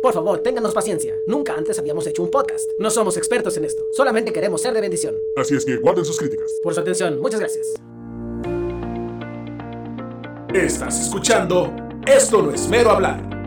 Por favor, ténganos paciencia. Nunca antes habíamos hecho un podcast. No somos expertos en esto. Solamente queremos ser de bendición. Así es que guarden sus críticas. Por su atención, muchas gracias. Estás escuchando Esto no es mero hablar.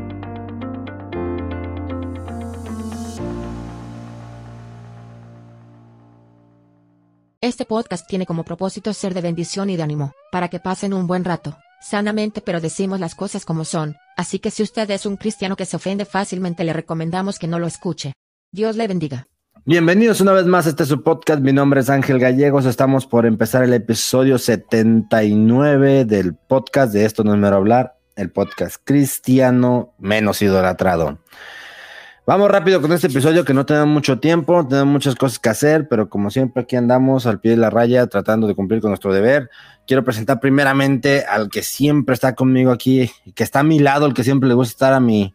Este podcast tiene como propósito ser de bendición y de ánimo, para que pasen un buen rato, sanamente pero decimos las cosas como son, así que si usted es un cristiano que se ofende fácilmente le recomendamos que no lo escuche. Dios le bendiga. Bienvenidos una vez más a este su podcast. Mi nombre es Ángel Gallegos. Estamos por empezar el episodio 79 del podcast de Esto no es mero hablar, el podcast cristiano menos idolatrado. Vamos rápido con este episodio que no tenemos mucho tiempo, tenemos muchas cosas que hacer, pero como siempre aquí andamos al pie de la raya tratando de cumplir con nuestro deber. Quiero presentar primeramente al que siempre está conmigo aquí, que está a mi lado, el que siempre le gusta estar a mi,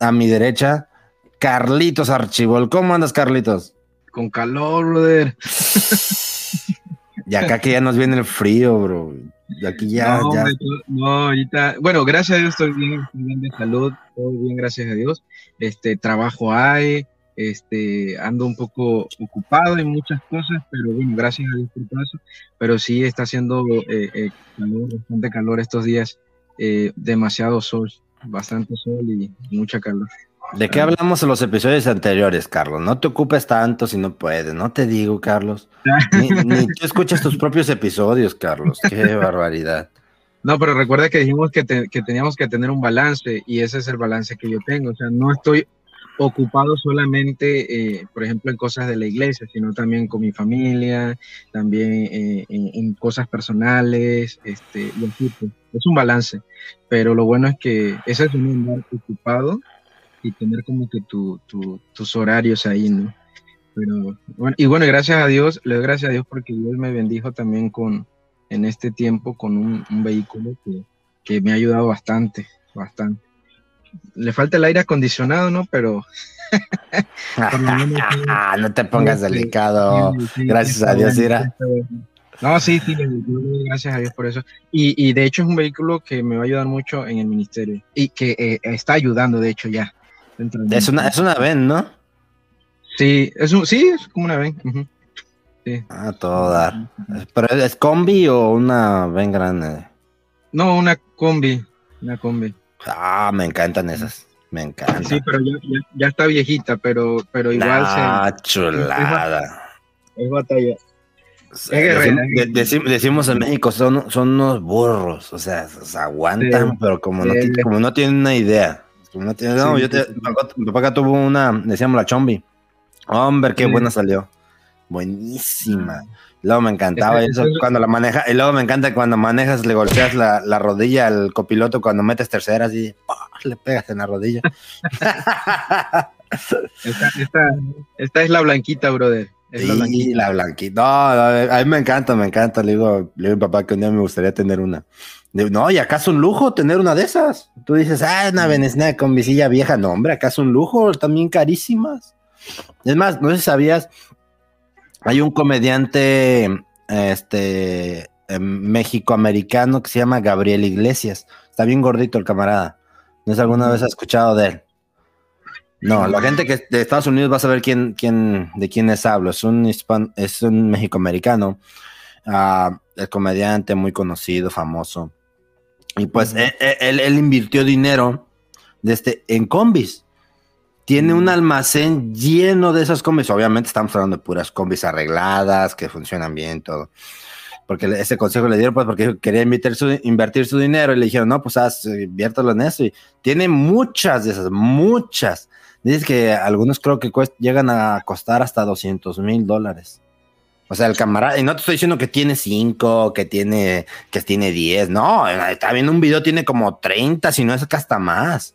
a mi derecha, Carlitos Archibol. ¿Cómo andas, Carlitos? Con calor, brother. Y acá que ya nos viene el frío, bro. Aquí ya, no, ya. no, ahorita, bueno, gracias a Dios estoy bien, estoy bien de salud, todo bien, gracias a Dios. Este, trabajo hay, este, ando un poco ocupado en muchas cosas, pero bueno, gracias a Dios por todo eso. Pero sí está haciendo eh, eh, calor, bastante calor estos días, eh, demasiado sol, bastante sol y mucha calor. ¿De qué hablamos en los episodios anteriores, Carlos? No te ocupes tanto si no puedes. No te digo, Carlos. Ni, ni tú escuchas tus propios episodios, Carlos. Qué barbaridad. No, pero recuerda que dijimos que, te- que teníamos que tener un balance y ese es el balance que yo tengo. O sea, no estoy ocupado solamente, eh, por ejemplo, en cosas de la iglesia, sino también con mi familia, también eh, en, en cosas personales, este, y así, pues, es un balance. Pero lo bueno es que ese es un andar ocupado y tener como que tu, tu- tus horarios ahí, ¿no? Pero, bueno, y bueno, gracias a Dios, le doy gracias a Dios porque Dios me bendijo también con, en este tiempo con un, un vehículo que, que me ha ayudado bastante, bastante. Le falta el aire acondicionado, ¿no? Pero no te pongas Sí, delicado. sí, sí, gracias a Dios, bueno. No, sí, sí, gracias a Dios por eso. Y, y de hecho es un vehículo que me va a ayudar mucho en el ministerio y que eh, está ayudando, de hecho, ya. Es una, es una ven, ¿no? Sí, es un, sí, es como una ven. ujú. A todo dar. ¿Pero es combi o una ven grande? No, una combi, una combi. Ah, me encantan esas. Me encantan. Sí, pero ya, ya, ya está viejita, pero, pero igual Ah, chulada. se es batalla. Eh, guerrera, de- decim- decimos en México, son, son unos burros, o sea, se aguantan, Sí. pero como no, Sí. como no tienen una idea. Como no tienen- no, Sí, yo te- sí, mi papá- acá tuvo una, decíamos la chombi. Hombre, qué Sí. buena salió. Buenísima. Luego me encantaba Ese- eso cuando la maneja, y luego me encanta cuando manejas, le golpeas la, la rodilla al copiloto cuando metes terceras y le pegas en la rodilla. Esta, esta, esta es la blanquita, brother. Es la blanquita. la blanquita. No, no, a mí me encanta, me encanta. Le digo, le digo a mi papá que un día me gustaría tener una. No, y acá es un lujo tener una de esas. Tú dices, ah, una venezia con visilla vieja. No, hombre, acá es un lujo, también carísimas. Es más, no sé si sabías, hay un comediante este, México-americano que se llama Gabriel Iglesias. Está bien gordito el camarada. No sé si alguna vez has escuchado de él. No, la gente que de Estados Unidos va a saber quién, quién, de quién les hablo. Es un hispan, es un mexicoamericano, ah, el comediante muy conocido, famoso. Y pues Ujú. él, él- él invirtió dinero desde, en combis. Tiene un Mm. almacén lleno de esas combis. Obviamente estamos hablando de puras combis arregladas, que funcionan bien, todo. Porque ese consejo le dieron, pues, porque quería invertir su, invertir su dinero y le dijeron, no, pues, haz, inviértelo en eso. Y tiene muchas de esas, muchas. Dices que algunos creo que llegan a costar hasta 200 mil dólares. O sea, el camarada, y no te estoy diciendo que tiene 5, que tiene, que tiene 10, no, está viendo un video, tiene como 30, si no es que hasta más.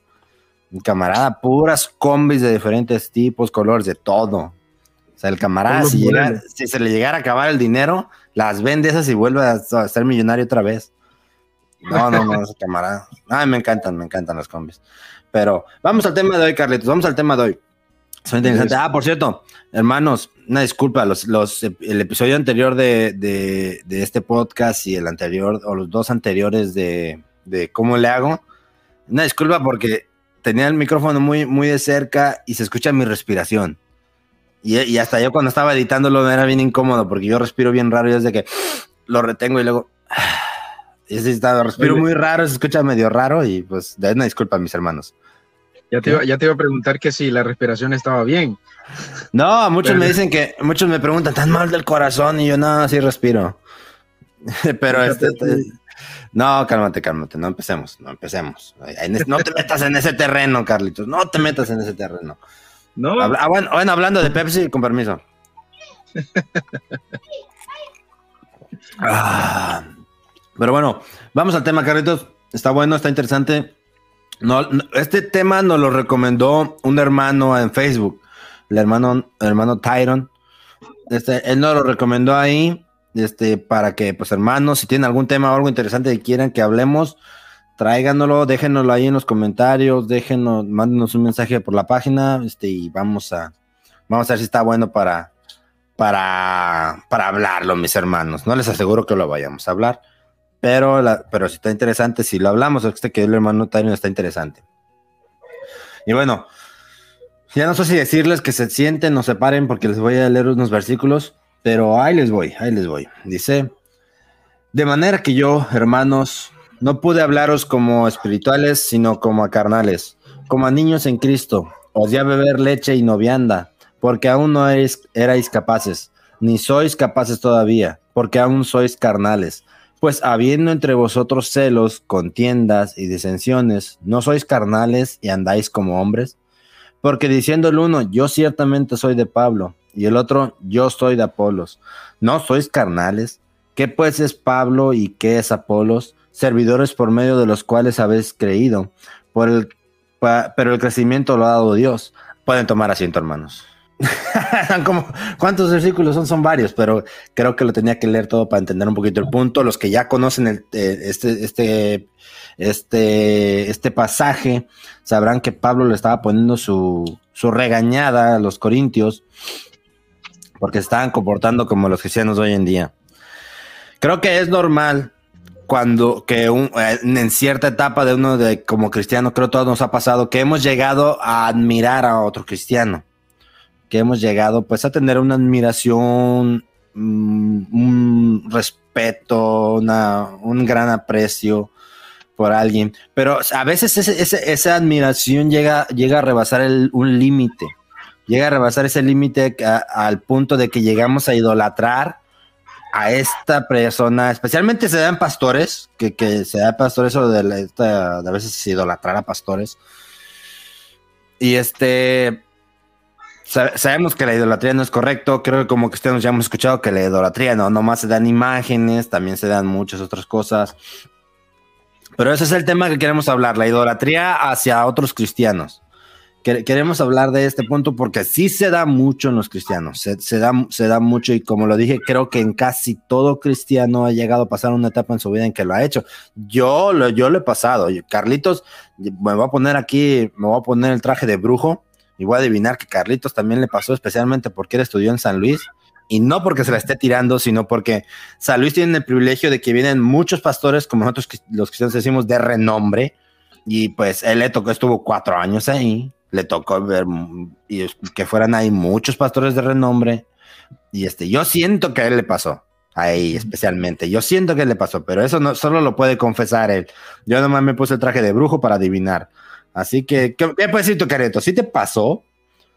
El camarada, puras combis de diferentes tipos, colores, de todo. O sea, el camarada, si, llega- se le llegara a acabar el dinero, las vende esas y vuelve a, a ser millonario otra vez. No, no, no, ese camarada. Ay, me encantan, me encantan las combis. Pero vamos al tema de hoy, Carlitos, vamos al tema de hoy. Son interesantes. Ah, por cierto, hermanos, una disculpa, los, los, el episodio anterior de, de, de este podcast y el anterior, o los dos anteriores de, de cómo le hago, una disculpa porque tenía el micrófono muy, muy de cerca y se escucha mi respiración. Y, y hasta yo cuando estaba editándolo era bien incómodo porque yo respiro bien raro y desde que lo retengo y luego... Y así estaba, respiro muy raro, se escucha medio raro y pues de una disculpa mis hermanos. Ya te, iba, ya te iba a preguntar que si la respiración estaba bien. No, muchos me dicen que, muchos me preguntan, ¿tan mal del corazón? Y yo, no, sí respiro. Pero este, este, no, cálmate, cálmate, no empecemos, no empecemos. No te metas en ese terreno, Carlitos, no te metas en ese terreno. No. ah, bueno, bueno, hablando de Pepsi, con permiso. ah, pero bueno, vamos al tema, Carlitos. Está bueno, está interesante. No, este tema nos lo recomendó un hermano en Facebook, el hermano, el hermano Tyron. Este, él nos lo recomendó ahí, este, para que, pues, hermanos, si tienen algún tema o algo interesante que quieran que hablemos, tráiganoslo, déjenoslo ahí en los comentarios, déjenos, mándenos un mensaje por la página, este, y vamos a, vamos a ver si está bueno para, para, para hablarlo, mis hermanos. No les aseguro que lo vayamos a hablar, pero, pero si está interesante, si lo hablamos, este que el hermano Tyrion está interesante. Y bueno, ya no sé si decirles que se sienten o se paren porque les voy a leer unos versículos, pero ahí les voy, ahí les voy. Dice, de manera que yo, hermanos, no pude hablaros como espirituales, sino como a carnales, como a niños en Cristo. Os di a beber leche y novianda, porque aún no erais capaces, ni sois capaces todavía, porque aún sois carnales. Pues habiendo entre vosotros celos, contiendas y disensiones, ¿no sois carnales y andáis como hombres? Porque diciendo el uno, yo ciertamente soy de Pablo, y el otro, yo soy de Apolos, ¿no sois carnales? ¿Qué pues es Pablo y qué es Apolos? Servidores por medio de los cuales habéis creído, por el, pero el crecimiento lo ha dado Dios. Pueden tomar asiento, hermanos. como, ¿Cuántos versículos son? Son varios, pero creo que lo tenía que leer todo para entender un poquito el punto. Los que ya conocen el, eh, este, este, este, este pasaje sabrán que Pablo le estaba poniendo su, su regañada a los corintios porque se estaban comportando como los cristianos hoy en día. Creo que es normal cuando que un, en cierta etapa de uno de como cristiano, creo todos nos ha pasado que hemos llegado a admirar a otro cristiano que hemos llegado pues a tener una admiración, um, un respeto, una, un gran aprecio por alguien, pero a veces esa admiración llega, llega a rebasar un límite, llega a rebasar ese límite al punto de que llegamos a idolatrar a esta persona, especialmente se dan pastores, que, que se da pastores o de, la, a veces se idolatrar a pastores. Y este, sabemos que la idolatría no es correcto. Creo que como cristianos ya hemos escuchado que la idolatría no nomás se dan imágenes, también se dan muchas otras cosas. Pero ese es el tema que queremos hablar, la idolatría hacia otros cristianos. Queremos hablar de este punto porque sí se da mucho en los cristianos, se, se, da, se da mucho y como lo dije, creo que en casi todo cristiano ha llegado a pasar una etapa en su vida en que lo ha hecho. Yo lo, yo lo he pasado. Carlitos, me voy a poner aquí, me voy a poner el traje de brujo y voy a adivinar que Carlitos también le pasó, especialmente porque él estudió en San Luis. Y no porque se la esté tirando, sino porque San Luis tiene el privilegio de que vienen muchos pastores, como nosotros los cristianos decimos, de renombre. Y pues él le tocó, estuvo cuatro años ahí. Le tocó ver y que fueran ahí muchos pastores de renombre. Y este, yo siento que a él le pasó ahí especialmente. Yo siento que le pasó, pero eso no solo lo puede confesar él. Yo nomás me puse el traje de brujo para adivinar. Así que, ¿qué, qué puedes decir tu careto? ¿Sí te pasó?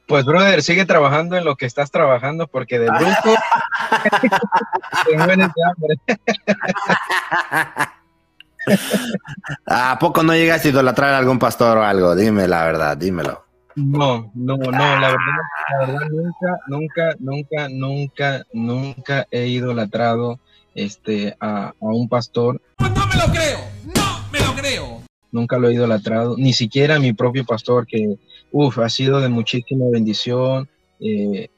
Pues, brother, sigue trabajando en lo que estás trabajando porque de brujo te mueres de hambre. ¿A poco no llegas a idolatrar a algún pastor o algo? Dime la verdad, dímelo. No, no, no, la verdad, la verdad nunca, nunca, nunca, nunca, nunca he idolatrado este, a, a un pastor. No me lo creo, nunca lo he idolatrado, ni siquiera mi propio pastor, que uf, ha sido de muchísima bendición. Eh,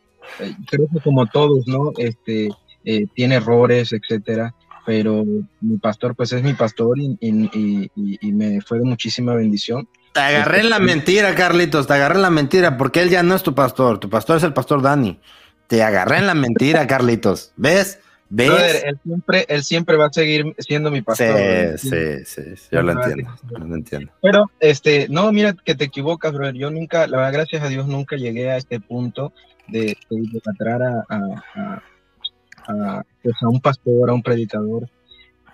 creo que como todos, ¿no? Este, eh, tiene errores, etcétera, pero mi pastor, pues es mi pastor y, y, y, y me fue de muchísima bendición. Te agarré en la mentira, Carlitos, te agarré en la mentira, porque él ya no es tu pastor, tu pastor es el pastor Dani. Te agarré en la mentira, Carlitos. ¿Ves? ¿Ves? Brother, él siempre, él siempre va a seguir siendo mi Sí, pastor. brother. sí, sí, sí, yo lo entiendo, yo lo entiendo. Pero, este, no, mira que te equivocas, brother. Yo nunca, la verdad, gracias a Dios, nunca llegué a este punto de, de idolatrar a, a, a- a, pues, a un pastor, a un predicador.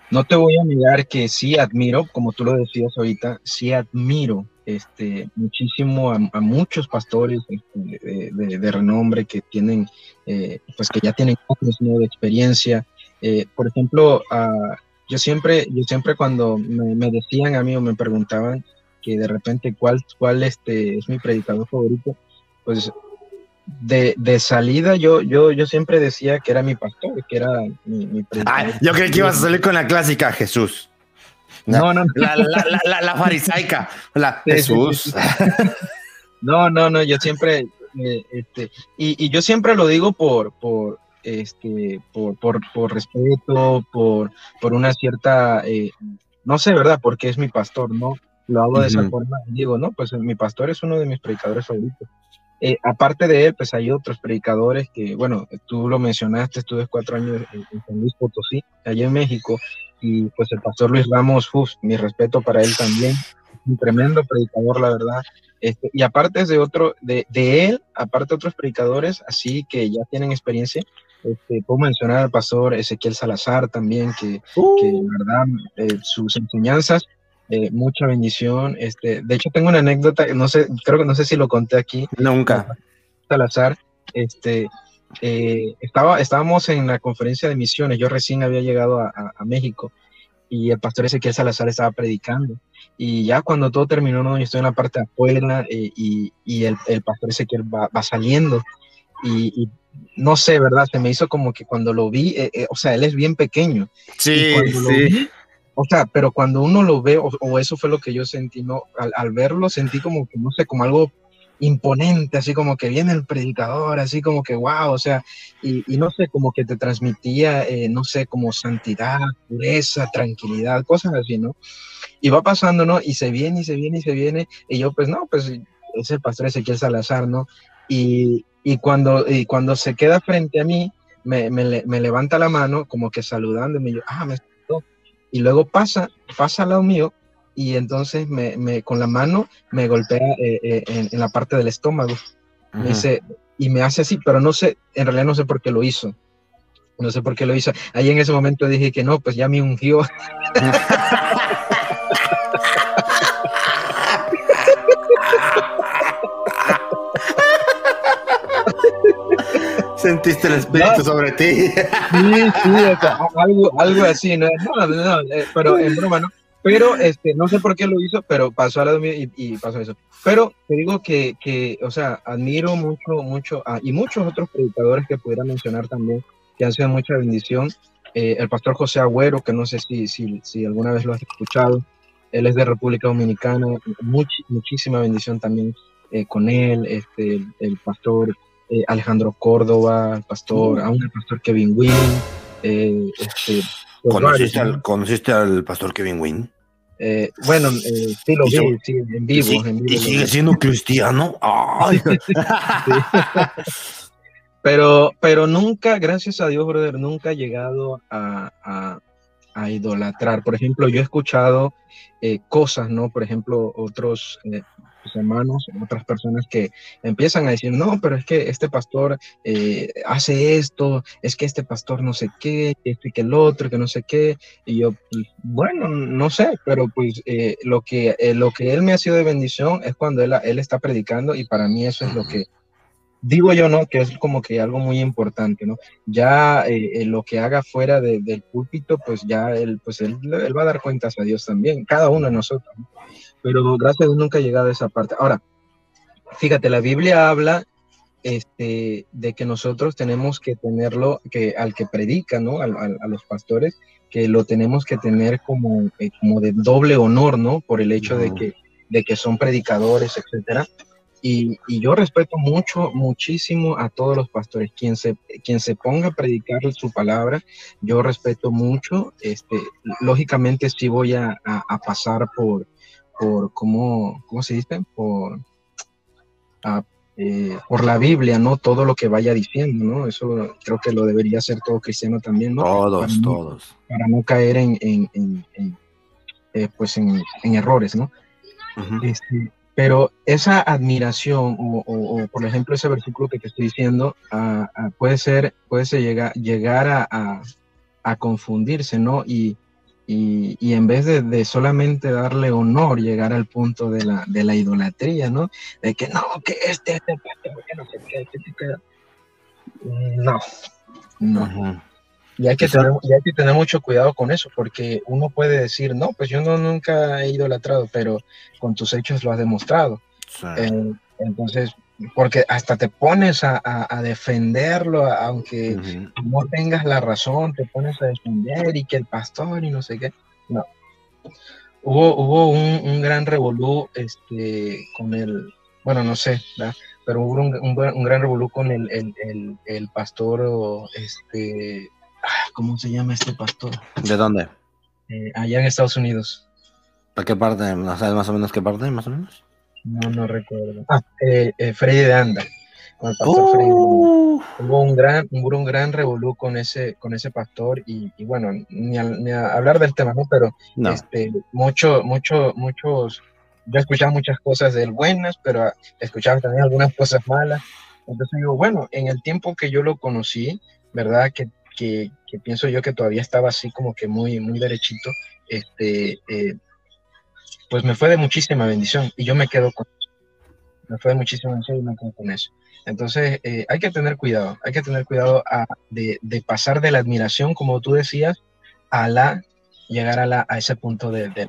No te voy a negar que sí admiro, como tú lo decías ahorita, sí admiro este, muchísimo a, a muchos pastores de, de- de renombre que tienen, eh, pues que ya tienen años ¿no? de experiencia. Eh, por ejemplo, ah, yo siempre, yo siempre cuando me, me decían a mí o me preguntaban que de repente cuál, cuál este, es mi predicador favorito, pues de, de salida yo, yo, yo siempre decía que era mi pastor, que era mi, mi predicador. Yo creí que ibas a salir con la clásica Jesús. No, no, no. La, la, la, la, la farisaica. La Sí, Jesús. sí, No, no, no, yo siempre, eh, este, y, y yo siempre lo digo por, por, este, por, por, por respeto, por, por una cierta, eh, no sé, ¿verdad? Porque es mi pastor, ¿no? Lo hago de esa forma. Digo, no, pues mi pastor es uno de mis predicadores favoritos. Eh, aparte de él, pues hay otros predicadores que, bueno, tú lo mencionaste, estuve cuatro años en, en San Luis Potosí, allá en México, y pues el pastor Luis Ramos, uf, mi respeto para él también, un tremendo predicador, la verdad. Este, y aparte de otro, de, de él, aparte otros predicadores, así que ya tienen experiencia, este, puedo mencionar al pastor Ezequiel Salazar también, que, que la verdad, eh, sus enseñanzas, eh, mucha bendición. Este, de hecho, tengo una anécdota, no sé, creo que no sé si lo conté aquí, Nunca. Salazar, este, eh, estaba, estábamos en la conferencia de misiones, yo recién había llegado a, a- a México y el pastor Ezequiel Salazar estaba predicando. Y ya cuando todo terminó, ¿no? yo estoy en la parte de afuera eh, y, y el, el pastor Ezequiel va, va saliendo. Y, y no sé, ¿verdad? Se me hizo como que cuando lo vi, eh, eh, o sea, él es bien pequeño. Sí, sí. vi, o sea, pero cuando uno lo ve, o, o eso fue lo que yo sentí, ¿no? Al, al verlo sentí como que, no sé, como algo imponente, así como que viene el predicador, así como que, wow, o sea, y, no sé, como que te transmitía, eh, no sé, como santidad, pureza, tranquilidad, cosas así, ¿no? Y va pasando, ¿no? Y se viene, y se viene, y se viene, y yo, pues, no, pues, es el pastor Ezequiel Salazar, ¿no? Y, y, cuando, y cuando se queda frente a mí, me, me, le- me levanta la mano, como que saludándome, y yo, ah. Y luego pasa, pasa al lado mío, y entonces me, me- con la mano me golpea eh, eh, en, en la parte del estómago. Me dice, y me hace así, pero no sé, en realidad no sé por qué lo hizo. No sé por qué lo hizo. Ahí en ese momento dije que no, pues ya me ungió. Sentiste el espíritu No. sobre ti. Sí, sí, o sea, algo, algo así, ¿no? No, no, no, eh, pero en broma, ¿no? Pero este, no sé por qué lo hizo, pero pasó al lado mío y, y pasó eso. Pero te digo que, que, o sea, admiro mucho, mucho, a- y muchos otros predicadores que pudiera mencionar también, que han sido mucha bendición. Eh, el pastor José Agüero, que no sé si, si, si alguna vez lo has escuchado, él es de República Dominicana, much- muchísima bendición también eh, con él, este, el, el pastor eh, Alejandro Córdoba, el pastor, aún el pastor Kevin Wynn, eh, este, ¿Conociste varios, al, ¿Conociste al pastor Kevin Wynn? eh, bueno, eh, sí lo vi, sí, en vivo. ¿Y, si- en vivo y lo sigue siendo cristiano? Ay. Pero, pero nunca, gracias a Dios, brother, nunca he llegado a, a, a idolatrar. Por ejemplo, yo he escuchado eh, cosas, ¿no? Por ejemplo, otros hermanos, otras personas que empiezan a decir, no, pero es que este pastor eh, hace esto, es que este pastor no sé qué, que el otro, que no sé qué. Y yo, pues, bueno, no sé, pero pues eh, lo, que, eh, lo que él me ha sido de bendición es cuando él, él está predicando y para mí eso es lo que digo yo, ¿no? Que es como que algo muy importante, ¿no? Ya lo que haga fuera de- del púlpito, pues ya él, pues él, va a dar cuentas a Dios también, cada uno de nosotros. ¿no? Pero gracias a Dios nunca he llegado a esa parte. Ahora, fíjate, la Biblia habla este, de que nosotros tenemos que tenerlo, que al que predica, ¿no? Al- al- a los pastores, que lo tenemos que tener como, eh, como de doble honor, ¿no? Por el hecho de que, de que son predicadores, etcétera. Y, y yo respeto mucho, muchísimo a todos los pastores. Quien se, quien se ponga a predicar su palabra, yo respeto mucho. Este, lógicamente sí voy a, a- a pasar por, por ¿cómo, ¿cómo se dice? Por, ah, eh, por la Biblia, ¿no? Todo lo que vaya diciendo, ¿no? Eso creo que lo debería hacer todo cristiano también, ¿no? Todos, para todos. Para no caer en, en, en, en eh, pues en, errores, ¿no? Uh -huh. este, pero esa admiración, o, o, o, por ejemplo ese versículo que te estoy diciendo, uh, uh, puede ser, puede ser llegar, llegar a, a, a confundirse, ¿no? Y, y, y, en vez de, de, solamente darle honor, llegar al punto de la, de la idolatría, ¿no? De que no, que este, este, que no sé qué, no, no. Uh. Y hay, que tener, y hay que tener mucho cuidado con eso, porque uno puede decir, no, pues yo no, nunca he idolatrado, pero con tus hechos lo has demostrado. Sí. Eh, entonces, porque hasta te pones a, a, a defenderlo, aunque uh -huh. no tengas la razón, te pones a defender y que el pastor y no sé qué. No. Hubo, hubo un, un gran revolú este, con el, bueno, no sé, ¿verdad? pero hubo un, un, un gran revolú con el, el, el, el pastor, este, ¿cómo se llama este pastor? ¿De dónde? Eh, allá en Estados Unidos. ¿A qué parte? ¿No sabes más o menos qué parte, más o menos? No, no recuerdo. Ah, eh, eh, Freddy de Anda. Con el pastor uh. Freddy Hubo un gran, hubo un gran revolú con ese, con ese pastor y, y bueno, ni a, ni a, hablar del tema, ¿no? Pero no. este, mucho, mucho, muchos, yo escuchaba muchas cosas de él buenas, pero escuchaba también algunas cosas malas. Entonces digo, bueno, en el tiempo que yo lo conocí, ¿verdad? Que que, que, pienso yo que todavía estaba así como que muy, muy derechito, este, eh, pues me fue de muchísima bendición y yo me quedo con eso. Me fue de muchísima bendición y me quedo con eso. Entonces, eh, hay que tener cuidado, hay que tener cuidado a, de, de, pasar de la admiración, como tú decías, a la, llegar a, la, a ese punto de, de...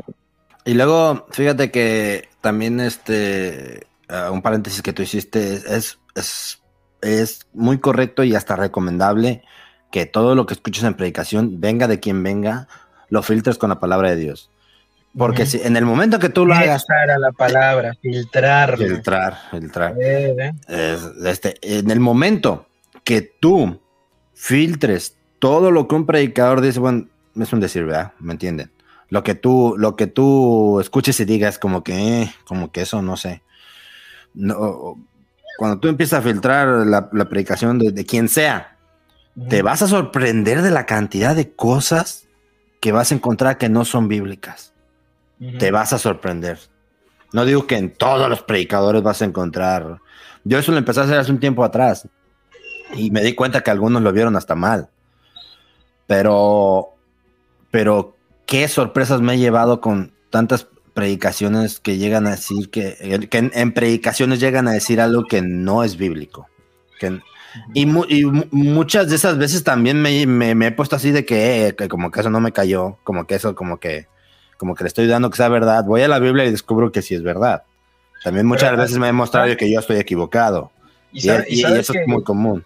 Y luego, fíjate que también este, uh, un paréntesis que tú hiciste es, es, es muy correcto y hasta recomendable que todo lo que escuches en predicación, venga de quien venga, lo filtres con la palabra de Dios. Porque uh -huh. si en el momento que tú lo hagas. a la palabra, filtrar. Filtrar, filtrar. Eh, eh. Este, en el momento que tú filtres todo lo que un predicador dice, bueno, es un decir, ¿verdad? ¿Me entienden? Lo que tú, lo que tú escuches y digas, como que, eh, como que eso, no sé. No, cuando tú empiezas a filtrar la, la predicación de, de quien sea, te vas a sorprender de la cantidad de cosas que vas a encontrar que no son bíblicas. Uh -huh. Te vas a sorprender. No digo que en todos los predicadores vas a encontrar. Yo eso lo empecé a hacer hace un tiempo atrás y me di cuenta que algunos lo vieron hasta mal. Pero, pero qué sorpresas me he llevado con tantas predicaciones que llegan a decir que, que en, en, predicaciones llegan a decir algo que no es bíblico. Que, y, mu y, muchas de esas veces también me, me, me he puesto así de que, eh, que, como que eso no me cayó, como que eso, como que, como que le estoy dando que sea verdad. Voy a la Biblia y descubro que sí es verdad. También muchas Pero, veces me he mostrado que yo estoy equivocado. Y, sabe, y, y, y eso que, es muy común.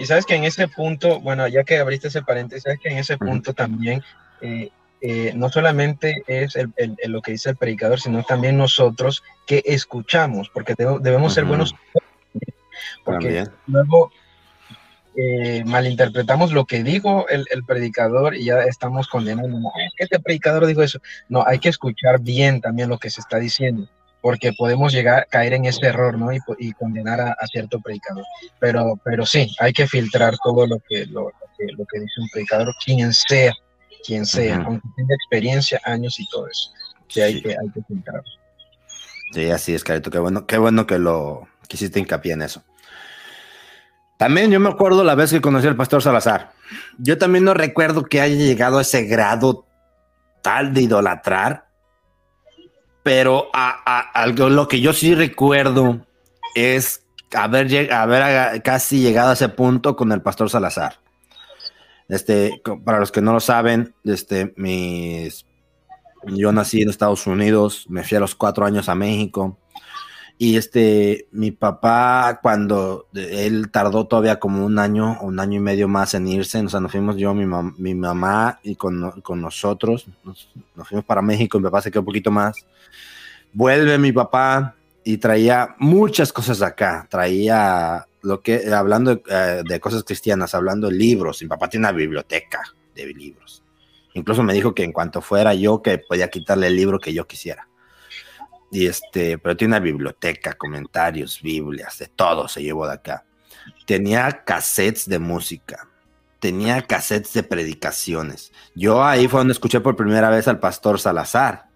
Y sabes que en ese punto, bueno, ya que abriste ese paréntesis, sabes que en ese punto uh -huh. también eh, eh, no solamente es el, el, el, lo que dice el predicador, sino también nosotros que escuchamos, porque debemos uh -huh. ser buenos porque También. luego eh, malinterpretamos lo que dijo el, el, predicador y ya estamos condenando. Este predicador dijo eso. No, hay que escuchar bien también lo que se está diciendo, porque podemos llegar a caer en ese error, ¿no? Y, y condenar a, a, cierto predicador. Pero, pero sí, hay que filtrar todo lo que, lo, lo, que, lo que dice un predicador, quien sea, quien sea, uh -huh. aunque tenga experiencia, años y todo eso. Sí, hay, Que, hay que filtrar. Sí, así es, Carito. Qué bueno, qué bueno que lo que hiciste hincapié en eso. También yo me acuerdo la vez que conocí al pastor Salazar. Yo también no recuerdo que haya llegado a ese grado tal de idolatrar, pero a, a, lo que yo sí recuerdo es haber, haber casi llegado a ese punto con el pastor Salazar. Este, para los que no lo saben, este, mis, yo nací en Estados Unidos, me fui a los cuatro años a México y este, mi papá, cuando él tardó todavía como un año, un año y medio más en irse, o sea, nos fuimos yo, mi, mam mi mamá y con, con nosotros, nos, fuimos para México, mi papá se quedó un poquito más. Vuelve mi papá y traía muchas cosas acá, traía lo que, hablando de, uh, de cosas cristianas, hablando de libros, mi papá tiene una biblioteca de libros. Incluso me dijo que en cuanto fuera yo, que podía quitarle el libro que yo quisiera Y este, pero tiene una biblioteca, comentarios, Biblias, de todo se llevó de acá. Tenía cassettes de música, tenía cassettes de predicaciones. Yo ahí fue donde escuché por primera vez al pastor Salazar.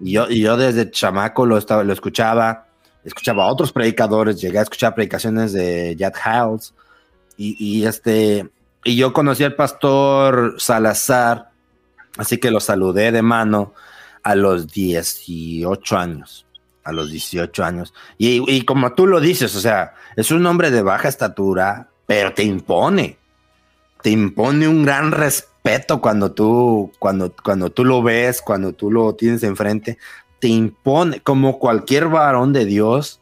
Y yo, y yo desde chamaco lo, estaba, lo escuchaba, escuchaba a otros predicadores, llegué a escuchar predicaciones de Jack Hiles. Y, y este, y yo conocí al pastor Salazar, así que lo saludé de mano a los 18 años. A los 18 años. Y, y, como tú lo dices, o sea, es un hombre de baja estatura, pero te impone. Te impone un gran respeto cuando tú, cuando, cuando tú lo ves, cuando tú lo tienes enfrente. Te impone, como cualquier varón de Dios,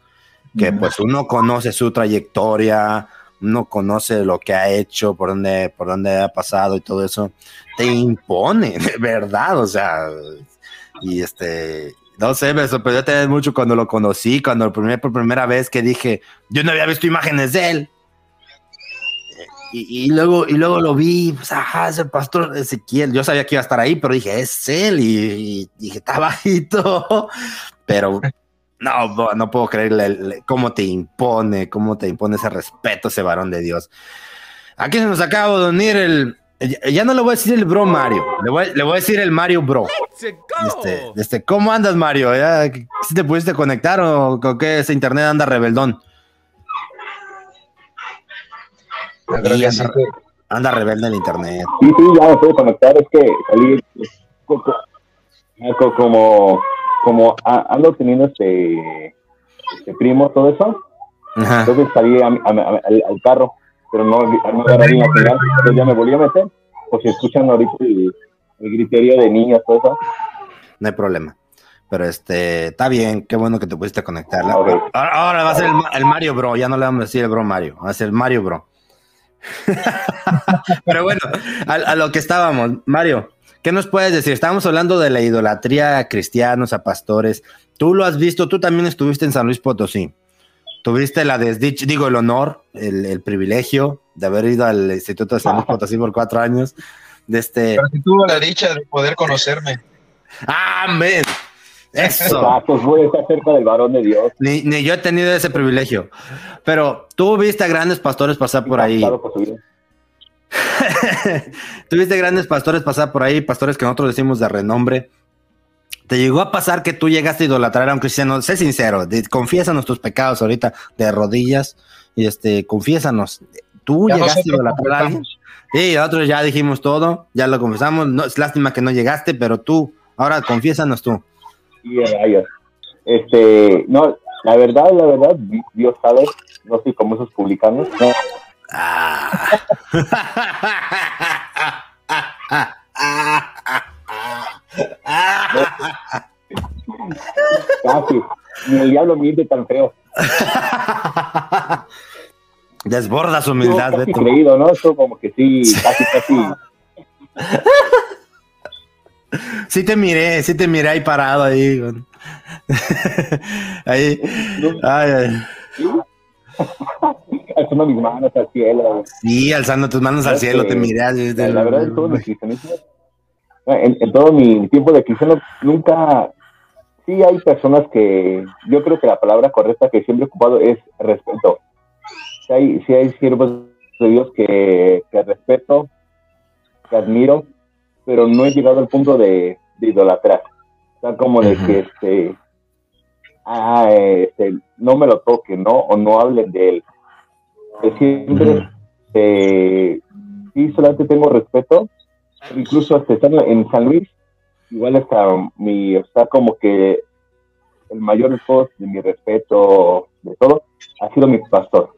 que pues uno conoce su trayectoria, uno conoce lo que ha hecho, por dónde, por dónde ha pasado y todo eso, te impone, de verdad, o sea, y este, no sé, me sorprendió también mucho cuando lo conocí, cuando lo primer, por primera vez que dije, yo no había visto imágenes de él. Y, y luego, y luego lo vi, pues, ajá, es el pastor Ezequiel. Yo sabía que iba a estar ahí, pero dije, es él. Y dije, está bajito. Pero no, no puedo creerle cómo te impone, cómo te impone ese respeto, ese varón de Dios. Aquí se nos acaba de unir el, ya no le voy a decir el bro Mario, le voy, le voy a decir el Mario bro. Este, este, ¿Cómo andas, Mario? ¿Ya, ¿Si te pudiste conectar o con qué ese internet anda rebeldón? Sí, anda, anda, rebelde el internet. Sí, sí, ya me puedo conectar, es que salí como, como ando teniendo este, este primo, todo eso. Ajá. Entonces salí a, a, a, al, al carro pero no, no agarré la señal, entonces ya me volví a meter, por si escuchan ahorita el, el griterío de niñas, todo eso. No hay problema. Pero este, está bien, qué bueno que te pudiste conectar. Okay. Ahora, ahora, va a ser el, el, Mario Bro, ya no le vamos a decir el Bro Mario, va a ser el Mario Bro. Pero bueno, a, a, lo que estábamos, Mario, ¿qué nos puedes decir? Estábamos hablando de la idolatría a cristianos, a pastores. Tú lo has visto, tú también estuviste en San Luis Potosí tuviste la desdicha, digo, el honor, el, el, privilegio de haber ido al Instituto de San Luis Potosí por cuatro años. De este... Pero si tuvo la dicha de poder conocerme. ¡Amén! Eso. Exacto, voy a estar cerca del varón de Dios. Ni, ni, yo he tenido ese privilegio. Pero tú viste a grandes pastores pasar por ahí. Tuviste grandes pastores pasar por ahí, pastores que nosotros decimos de renombre ¿Te llegó a pasar que tú llegaste a idolatrar a un cristiano? Sé sincero, de, confiésanos tus pecados ahorita de rodillas y este, confiésanos. ¿Tú ya llegaste a idolatrar a alguien? Sí, nosotros ya dijimos todo, ya lo confesamos. No, es lástima que no llegaste, pero tú, ahora confiésanos tú. Este, no, la verdad, la verdad, Dios sabe, no soy como esos publicanos. No. Ah. Casi. Ni el diablo miente tan feo. Desborda su humildad, casi creído, ¿no? Esto como que sí, casi, casi. Sí te miré, sí te miré ahí parado ahí. ahí. Ay, ay. alzando mis manos al cielo. Sí, alzando tus manos al cielo, te miré. La, la verdad, en todo mi cristianismo, en, en, todo mi tiempo de cristiano, nunca, sí hay personas que, yo creo que la palabra correcta que siempre he ocupado es respeto. Sí hay, sí hay siervos de Dios que, que respeto, que admiro, pero no he llegado al punto de, de idolatrar. O sea, como de que este, ah, este, no me lo toquen, ¿no? O no hablen de él. Que siempre, eh, sí, solamente tengo respeto, incluso hasta estar en San Luis, igual hasta mi, o sea, como que el mayor esposo de mi respeto, de todo, ha sido mi pastor.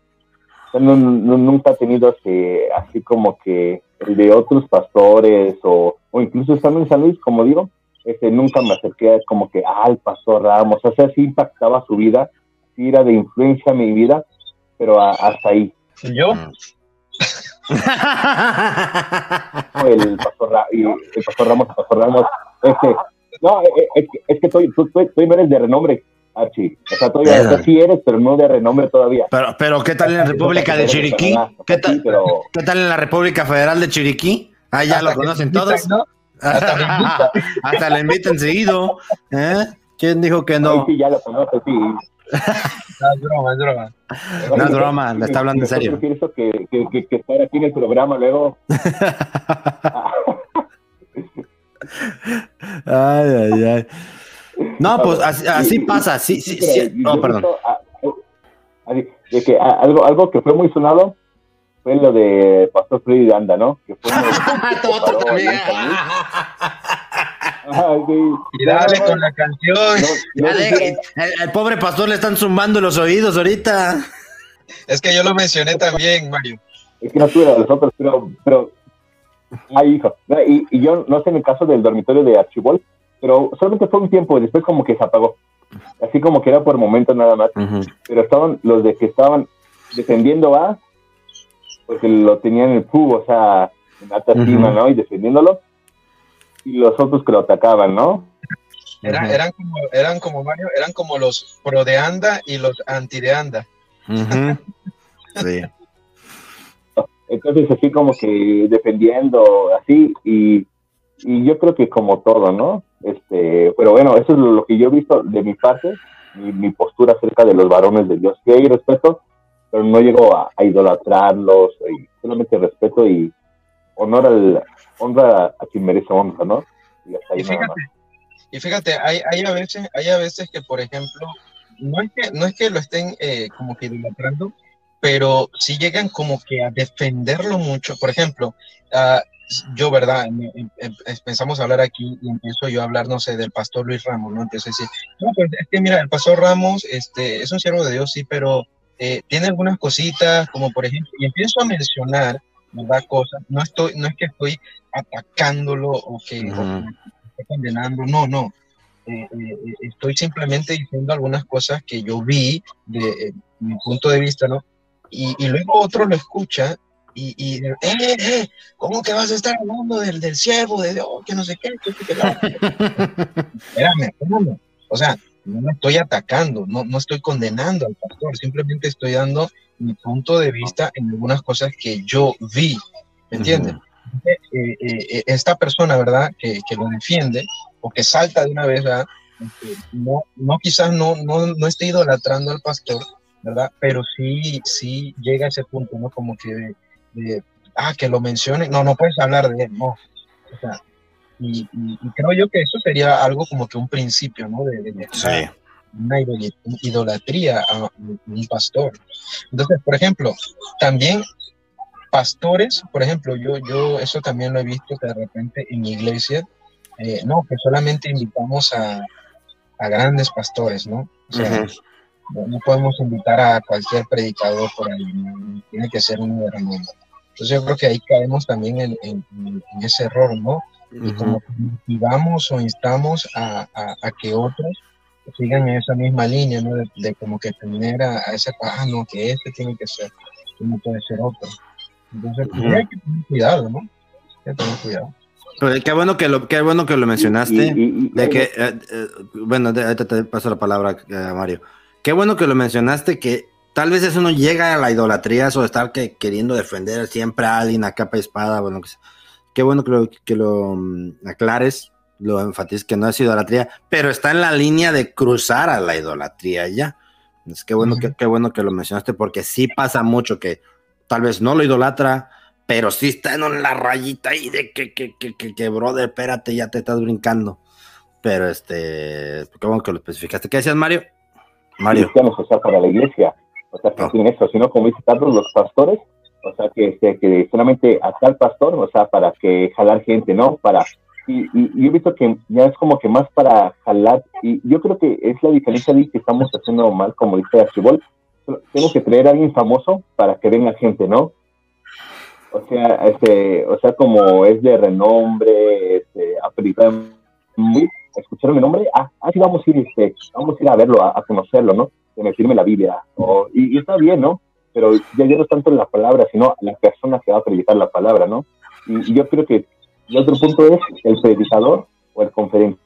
O sea, no, no, nunca ha tenido así, así como que el de otros pastores o, o incluso estando en San Luis, como digo, este, nunca me acerqué como que al pastor Ramos, o sea, sí impactaba su vida, sí era de influencia a mi vida, pero a, hasta ahí. ¿Y yo? El pastor, el pastor Ramos, el pastor Ramos, este, no, es que, es que tú, tú, tú, no eres de renombre, Archie. O sea, todavía sí eres, pero no de renombre todavía. Pero, pero ¿qué tal en la República de Chiriquí? ¿Qué tal, pero... ¿Qué tal en la República Federal de Chiriquí? Ah, ya lo conocen todos. ¿no? Hasta, Hasta le invitan seguido. ¿eh? ¿Quién dijo que Ay, no? sí, ya lo conozco, sí. No, es broma, es broma. No es broma, le está hablando en serio. prefiero que, que, que, que estar aquí en el programa luego. Ay, ay, ay. No, pues así, así pasa, sí, sí, sí. No, perdón. de que algo, algo que fue muy sonado fue lo de Pastor Freddy de Anda, ¿no? Que fue Y dale No, con la canción. el, el pobre pastor le están zumbando los oídos ahorita. Es que yo lo mencioné también, Mario. Es que no tuve a los otros, pero, pero, ay, hijo. Y, y yo no sé en el caso del dormitorio de Archibald, pero solamente fue un tiempo, después como que se apagó. Así como que era por momentos nada más. Pero estaban los de que estaban defendiendo a, porque lo tenían en el cubo, o sea, en alta Ujú. estima, ¿no? Y defendiéndolo. Y los otros que lo atacaban, ¿no? Era- eran, como, eran como Mario, eran como los pro de anda y los anti de anda. Sí. Entonces, así como que defendiendo, así, y, y yo creo que como todo, ¿no? Este, pero bueno, eso es lo que yo he visto de mi parte, mi, mi postura acerca de los varones de Dios, que hay respeto, pero no llego a, a idolatrarlos, y solamente respeto y honor al, honra a quien merece honra, ¿no? Y hasta ahí Y fíjate, y fíjate, hay, hay a veces, hay a veces que, por ejemplo, no es que, no es que lo estén eh, como que idolatrando, pero sí llegan como que a defenderlo mucho. Por ejemplo, ah, yo, ¿verdad? A hablar aquí y empiezo yo a hablar, no sé, del pastor Luis Ramos, ¿no? Empiezo a decir, no, pues es que mira, el pastor Ramos este, es un siervo de Dios, sí, pero eh, tiene algunas cositas, como por ejemplo, y empiezo a mencionar, ¿verdad? Cosas, no, estoy, no es que estoy atacándolo o que, que Ujú. esté condenando, no, no. Eh, eh, eh, estoy simplemente diciendo algunas cosas que yo vi de eh, mi punto de vista, ¿no? Y, y luego otro lo escucha y, y eh, eh, ¿cómo que vas a estar hablando del, del siervo, de Dios, que no sé qué? que que espérame, espérame. O sea, no me estoy atacando, no, no estoy condenando al pastor, simplemente estoy dando mi punto de vista en algunas cosas que yo vi, ¿me entiendes? Eh, eh, eh, esta persona, ¿verdad?, que, que lo defiende o que salta de una vez, ¿verdad? Este, no, no quizás no, no, no esté idolatrando al pastor, ¿verdad? Pero sí, sí llega a ese punto, ¿no? Como que de, de, ah, que lo mencione, no, no puedes hablar de él, no. O sea, y, y- y creo yo que eso sería algo como que un principio, ¿no? De, de- de Sí. Una idol- idolatría a un pastor. Entonces, por ejemplo, también pastores, por ejemplo, yo, yo eso también lo he visto que de repente en mi iglesia, eh, no, que solamente invitamos a, a grandes pastores, ¿no? O sea, Ujú. no, no podemos invitar a cualquier predicador por ahí, ¿no? tiene que ser uno de renombre. Entonces yo creo que ahí caemos también en, en- en ese error, ¿no? Y como que motivamos o instamos a, a- a que otros sigan en esa misma línea, ¿no? De, de como que tener a, a ese, ah, no, que este tiene que ser, que no puede ser otro. Entonces, pues, Ujú. hay que tener cuidado, ¿no? Hay que tener cuidado. Pues, qué bueno que lo, qué bueno que lo mencionaste. Y- y- y- de que, eh, eh, bueno, de- ahorita te paso la palabra eh, a Mario. Qué bueno que lo mencionaste, que tal vez eso no llega a la idolatría, eso de estar que, queriendo defender siempre a alguien a capa y espada, bueno, que sea. Qué bueno que lo, que lo mm, aclares, lo enfatices que no es idolatría, pero está en la línea de cruzar a la idolatría ya. Es que bueno, que, qué bueno que lo mencionaste, porque sí pasa mucho que tal vez no lo idolatra, pero sí está en la rayita ahí de que, que, que, que, que, brother, espérate, ya te estás brincando. Pero este, qué bueno que lo especificaste. ¿Qué decías, Mario? Mario. cristianos, o sea, para la iglesia. O sea, que No. tienen eso, sino como dice Carlos, los pastores, o sea, que, que, que solamente a tal pastor, o sea, para que jalar gente, ¿no? Para y, y, y he visto que ya es como que más para jalar, y yo creo que es la diferencia de que estamos haciendo mal, como dice Archibald, tengo que traer a alguien famoso para que venga gente, ¿no? O sea, este, o sea, como es de renombre, este, ¿escucharon mi nombre? Ah, ah, sí, vamos a ir, este, vamos a ir a verlo, a, conocerlo, ¿no? Que me firme la Biblia, y, está bien, ¿no? Pero ya no tanto la palabra, sino la persona que va a predicar la palabra, ¿no? Y yo creo que el otro punto es el predicador o el conferenciante.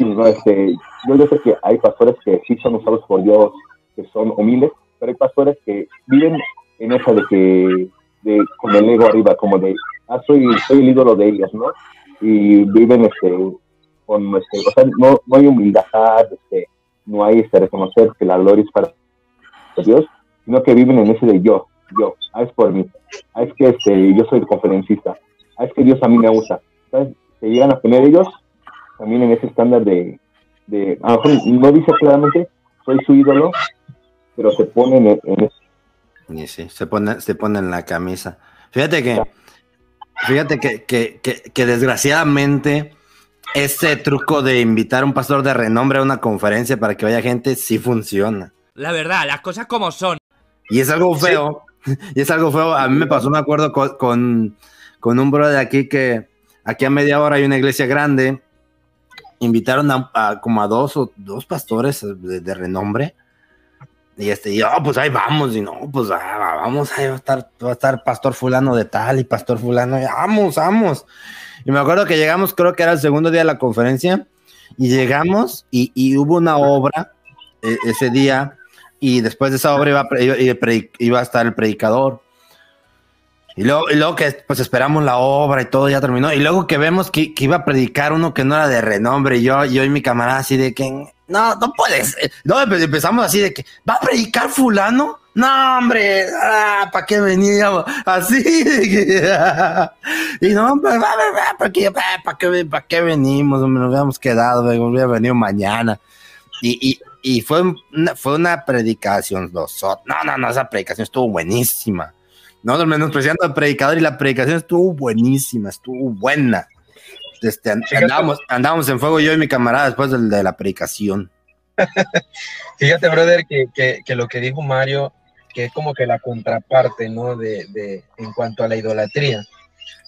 ¿no? Este, yo, yo sé que hay pastores que sí son usados por Dios, que son humildes, pero hay pastores que viven en esa de que, de, con el ego arriba, como de, ah, soy, soy el ídolo de ellos, ¿no? Y viven este, con este, o sea, no, no hay humildad, este, no hay este, reconocer que la gloria es para Dios, sino que viven en ese de yo, yo, ah, es por mí, ah, es que este, yo soy el conferencista, ah, es que Dios a mí me usa, ¿sabes? Se llegan a poner ellos también en ese estándar de, de a lo mejor no dice claramente, soy su ídolo, pero se ponen en, en y sí, se pone, se pone en la camisa. Fíjate que, fíjate que, que, que, que desgraciadamente ese truco de invitar a un pastor de renombre a una conferencia para que vaya gente sí funciona. La verdad, las cosas como son. Y es algo feo. Y es algo feo. A mí me pasó, me acuerdo, con, con, con un bro de aquí que aquí a media hora hay una iglesia grande. Invitaron a, como a dos o dos pastores de, renombre. Y este, y yo, pues ahí vamos, y no, pues ah, vamos, ahí va a estar, va a estar pastor fulano de tal y pastor fulano, y vamos, vamos. Y me acuerdo que llegamos, creo que era el segundo día de la conferencia, y llegamos y, hubo una obra eh, ese día, y después de esa obra iba, iba, iba iba a estar el predicador. Y luego, luego que pues esperamos la obra y todo ya terminó. Y luego que vemos que, iba a predicar uno que no era de renombre. Y yo, yo y mi camarada así de que no, no puedes. No, empe- empezamos así de que va a predicar fulano. No, hombre, ah, ¿para qué veníamos? Así y no, ¿para qué, para qué, para qué venimos? Nos habíamos quedado, me hubiera venido mañana. Y, y, y fue, una, fue una predicación, no, no, no, esa predicación estuvo buenísima. No, menospreciando al predicador y la predicación estuvo buenísima, estuvo buena. Este, andábamos, andábamos en fuego yo y mi camarada después de, la predicación. Fíjate, brother, que, que, que lo que dijo Mario, que es como que la contraparte, ¿no? De, de, en cuanto a la idolatría.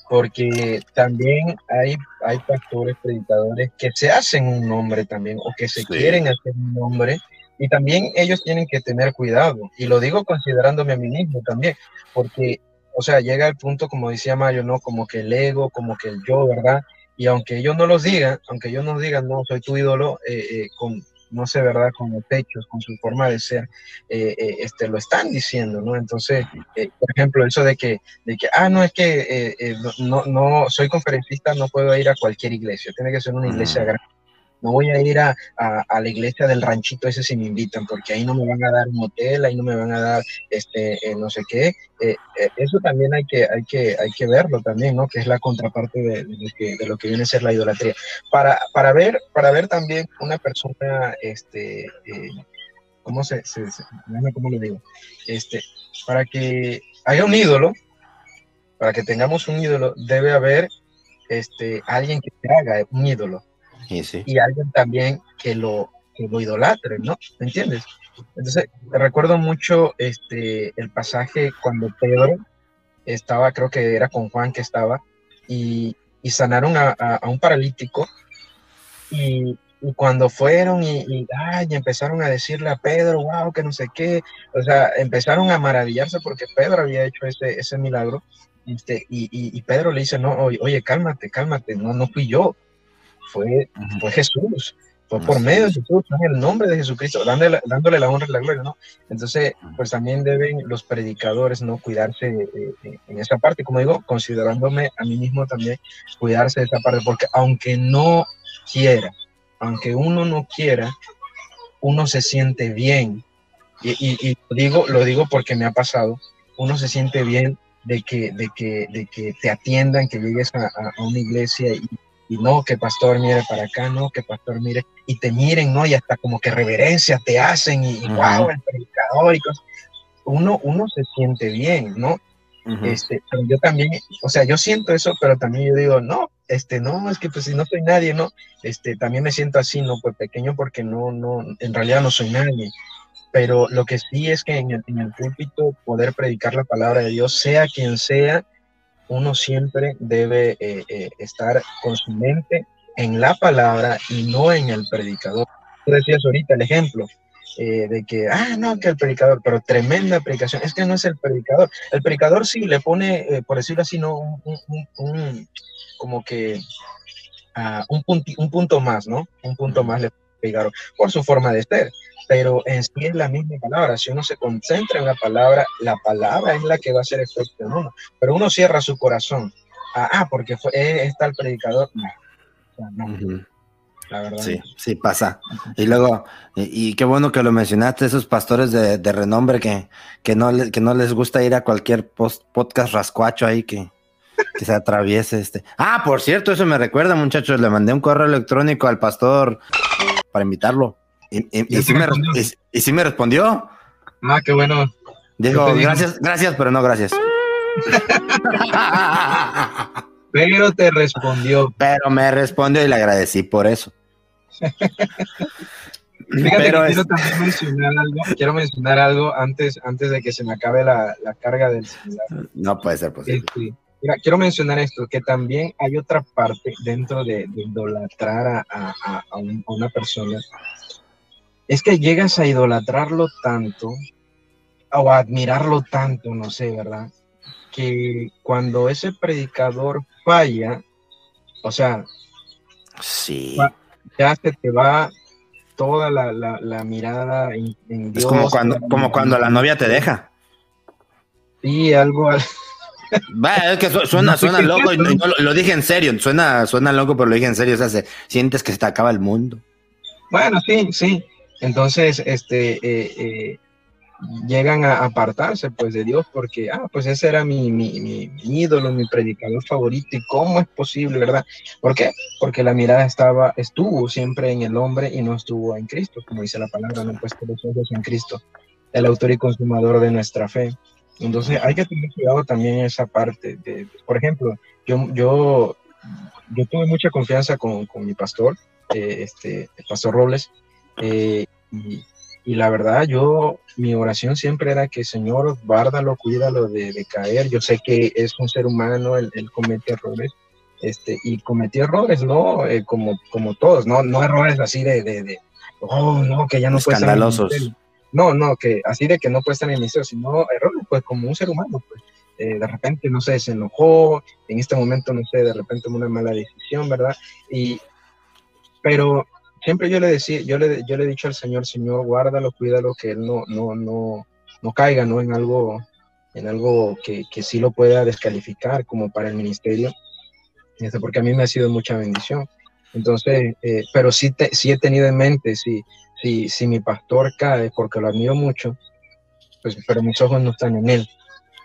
Porque también hay, hay pastores, predicadores que se hacen un nombre también, o que se Sí. quieren hacer un nombre, y también ellos tienen que tener cuidado. Y lo digo considerándome a mí mismo también, porque, o sea, llega el punto, como decía Mario, ¿no? Como que el ego, como que el yo, ¿verdad? Y aunque ellos no los digan, aunque ellos no digan, no, soy tu ídolo, eh, eh, con, no sé, ¿verdad? Con los hechos, con su forma de ser, eh, eh, este, lo están diciendo, ¿no? Entonces, eh, por ejemplo, eso de que, de que, ah, no, es que no, no, soy conferencista, no puedo ir a cualquier iglesia, tiene que ser una iglesia grande. No voy a ir a, a, la iglesia del ranchito ese si me invitan, porque ahí no me van a dar un hotel, ahí no me van a dar este, eh, no sé qué. Eh, eh, eso también hay que, hay, que, hay que verlo también, ¿no? Que es la contraparte de, de lo, que, viene a ser la idolatría. Para, para, ver, para ver también una persona, este, ¿cómo se, se, se- cómo lo digo? Este, para que haya un ídolo, para que tengamos un ídolo, debe haber este, alguien que te haga un ídolo Y sí. y alguien también que lo, que lo idolatre, ¿no? ¿Me entiendes? Entonces, recuerdo mucho este, el pasaje cuando Pedro estaba, creo que era con Juan que estaba, y, y sanaron a, a- a un paralítico, y, y cuando fueron y, y, ay, empezaron a decirle a Pedro, wow, que no sé qué, o sea, empezaron a maravillarse porque Pedro había hecho ese, ese milagro, este, y, y, y Pedro le dice, no, oye, cálmate, cálmate, no, no fui yo, fue, fue Jesús, fue por medio de es. Jesús, fue en el nombre de Jesucristo, dándole, dándole la honra y la gloria, ¿no? Entonces, pues también deben los predicadores, ¿no? Cuidarse eh, eh, en esa parte, como digo, considerándome a mí mismo también, cuidarse de esa parte, porque aunque no quiera, aunque uno no quiera, uno se siente bien. Y, y- y lo, digo, lo digo porque me ha pasado, uno se siente bien de que, de que, de que te atiendan, que llegues a, a- a una iglesia y, y no, que pastor mire para acá, no, que pastor mire, y te miren, ¿no? Y hasta como que reverencia te hacen y, y Ujú. wow, el predicador y cosas. Uno, uno se siente bien, ¿no? Ujú. Este, pero yo también, o sea, yo siento eso, pero también yo digo, no, este, no, es que pues si no soy nadie, no, este, también me siento así, no, pues pequeño porque no, no, en realidad no soy nadie. Pero lo que sí es que en el, en el púlpito poder predicar la palabra de Dios, sea quien sea, uno siempre debe eh, eh, estar con su mente en la palabra y no en el predicador. Tú decías ahorita el ejemplo eh, de que, ah, no, que el predicador, pero tremenda predicación, es que no es el predicador. El predicador sí le pone, por decirlo así, no, un, un- un- un- como que ah, un, punti- un punto más, ¿no? Un punto más le pegaron por su forma de ser. Pero en sí es la misma palabra. Si uno se concentra en la palabra, la palabra es la que va a hacer efecto en uno. Pero uno cierra su corazón. Ah, ah, porque fue, eh, está el predicador. No. O sea, no. La verdad. Sí, sí pasa. Y luego, y, y qué bueno que lo mencionaste, esos pastores de, de renombre que, que, no le- que no les gusta ir a cualquier post- podcast rascuacho ahí que, que se atraviese este. Ah, por cierto, eso me recuerda, muchachos, le mandé un correo electrónico al pastor para invitarlo. Y, y- y ¿Y sí te me, y- sí me respondió. Ah, qué bueno. Dijo, gracias, gracias, pero no gracias. Pero te respondió. pero me respondió y le agradecí por eso. Fíjate Pero que es- quiero también mencionar algo. Quiero mencionar algo antes, antes de que se me acabe la, la carga del celular. no puede ser posible. Este, mira, quiero mencionar esto, que también hay otra parte dentro de, de idolatrar a, a- a- a un- a una persona. Es que llegas a idolatrarlo tanto o a admirarlo tanto, no sé, ¿verdad? Que cuando ese predicador falla, o sea, Sí. ya se te va toda la, la- la mirada en, en Es como cuando, como cuando la novia te deja. Sí, algo, Va, es que su- suena, suena loco y, no lo, lo dije en serio. Suena, suena loco, pero lo dije en serio. O sea, se- sientes que se te acaba el mundo. Bueno, sí, sí. Entonces, este, eh, eh, llegan a apartarse, pues, de Dios porque, ah, pues ese era mi, mi, mi- ídolo, mi predicador favorito. ¿Y cómo es posible, verdad? ¿Por qué? Porque la mirada estaba, estuvo siempre en el hombre y no estuvo en Cristo, como dice la palabra, no puesto los ojos en Cristo, el autor y consumador de nuestra fe. Entonces, hay que tener cuidado también en esa parte. De, por ejemplo, yo, yo, yo tuve mucha confianza con, con mi pastor, eh, este, el pastor Robles, eh, y, y la verdad, yo, mi oración siempre era que, Señor, guárdalo, cuídalo de, de caer. Yo sé que es un ser humano, él, él comete errores, este, y cometió errores, ¿no? Eh, como, como todos, ¿no? No errores así de, de, de, oh, no, que ya no puede estar en el Escandalosos. ministerio. No, no, que así de que no puede estar en el ministerio, sino errores, pues como un ser humano, pues. Eh, de repente, no sé, se enojó, en este momento, no sé, de repente una mala decisión, ¿verdad? Y, pero siempre yo le decía, yo le, yo le he dicho al Señor, Señor, guárdalo, cuídalo, que él no, no, no, no caiga, ¿no? En algo, en algo que, que sí lo pueda descalificar como para el ministerio, este, porque a mí me ha sido mucha bendición. Entonces, eh, pero sí, te, sí he tenido en mente, si, si, si mi pastor cae, porque lo admiro mucho, pues, pero mis ojos no están en él,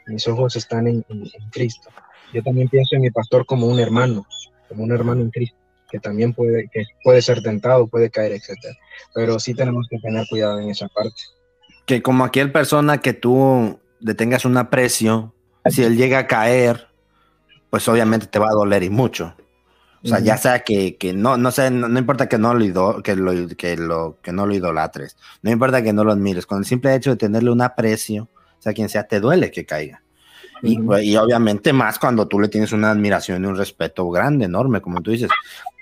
mis ojos están en, Cristo. Yo también pienso en mi pastor como un hermano, como un hermano en Cristo, que también puede, que puede ser tentado, puede caer, etcétera. Pero sí tenemos que tener cuidado en esa parte. Que como aquel persona que tú le tengas un aprecio, si él llega a caer, pues obviamente te va a doler y mucho. O sea, ya sea que, que no, no sé, no, no importa que no lo, que, lo, que, lo, que no lo idolatres, no importa que no lo admires, con el simple hecho de tenerle un aprecio, sea quien sea, te duele que caiga. Y, y obviamente más cuando tú le tienes una admiración y un respeto grande, enorme, como tú dices.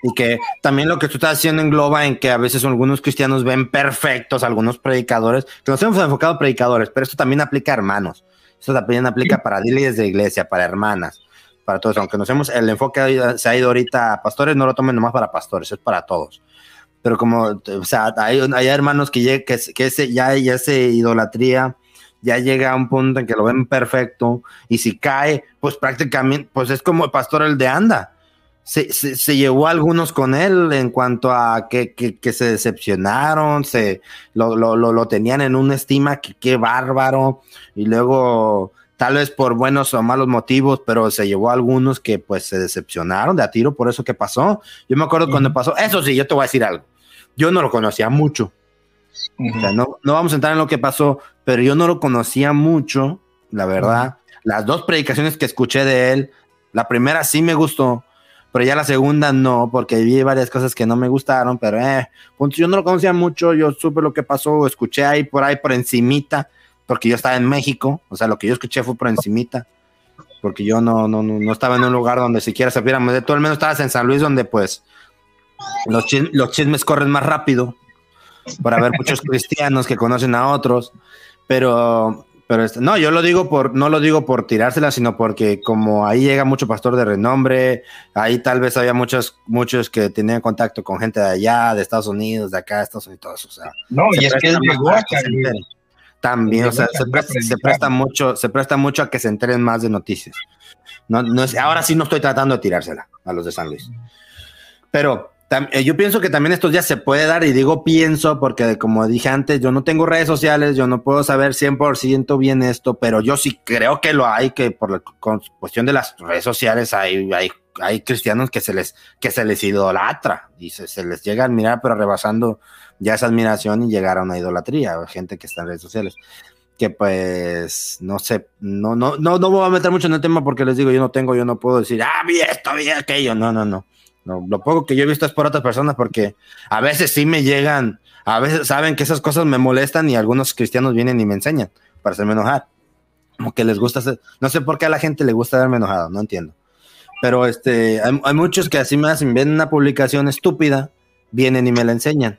Y que también lo que tú estás haciendo engloba en que a veces algunos cristianos ven perfectos algunos predicadores, que nos hemos enfocado a predicadores, pero esto también aplica a hermanos. Esto también aplica para líderes de iglesia, para hermanas, para todos. Aunque nos hemos, el enfoque se ha ido ahorita a pastores, no lo tomen nomás para pastores, es para todos. Pero como, o sea, hay, hay hermanos que, que, que ese, ya, ya ese idolatría ya llega a un punto en que lo ven perfecto y si cae, pues prácticamente, pues es como el pastor el de anda. Se, se, se llevó a algunos con él en cuanto a que, que, que se decepcionaron, se lo, lo, lo, lo tenían en una estima que qué bárbaro y luego tal vez por buenos o malos motivos, pero se llevó a algunos que pues se decepcionaron de a tiro por eso que pasó. Yo me acuerdo cuando pasó, eso sí, yo te voy a decir algo. Yo no lo conocía mucho. O sea, no, no vamos a entrar en lo que pasó, pero yo no lo conocía mucho, la verdad. Las dos predicaciones que escuché de él, la primera sí me gustó, pero ya la segunda no, porque vi varias cosas que no me gustaron, pero eh, punto, yo no lo conocía mucho, yo supe lo que pasó, escuché ahí por ahí por encimita, porque yo estaba en México, o sea, lo que yo escuché fue por encimita, porque yo no, no, no, no estaba en un lugar donde siquiera supiéramos de todo, al menos estabas en San Luis, donde pues los, los chismes corren más rápido, por haber muchos cristianos que conocen a otros, pero, pero este, no, yo lo digo por, no lo digo por tirársela, sino porque como ahí llega mucho pastor de renombre, ahí tal vez había muchos, muchos que tenían contacto con gente de allá, de Estados Unidos, de acá, de Estados Unidos, o sea, No, y es que llegó para a que se caer. enteren. También, o sea, se presta, se presta mucho, se presta mucho a que se enteren más de noticias. No, no es, ahora sí no estoy tratando de tirársela a los de San Luis. Pero yo pienso que también estos días se puede dar, y digo pienso, porque como dije antes, yo no tengo redes sociales, yo no puedo saber 100% bien esto, pero yo sí creo que lo hay, que por la cuestión de las redes sociales hay, hay, hay cristianos que se les, que se les idolatra y se, se les llega a admirar, pero rebasando ya esa admiración y llegar a una idolatría, gente que está en redes sociales. Que pues, no sé, no, no, no, no me voy a meter mucho en el tema porque les digo, yo no tengo, yo no puedo decir, ah, vi esto, vi aquello, no, no, no. No, lo poco que yo he visto es por otras personas porque a veces sí me llegan, a veces saben que esas cosas me molestan y algunos cristianos vienen y me enseñan para hacerme enojar. Como que les gusta hacer, no sé por qué a la gente le gusta verme enojado, no entiendo. Pero este, hay, hay muchos que así me hacen, ven una publicación estúpida, vienen y me la enseñan.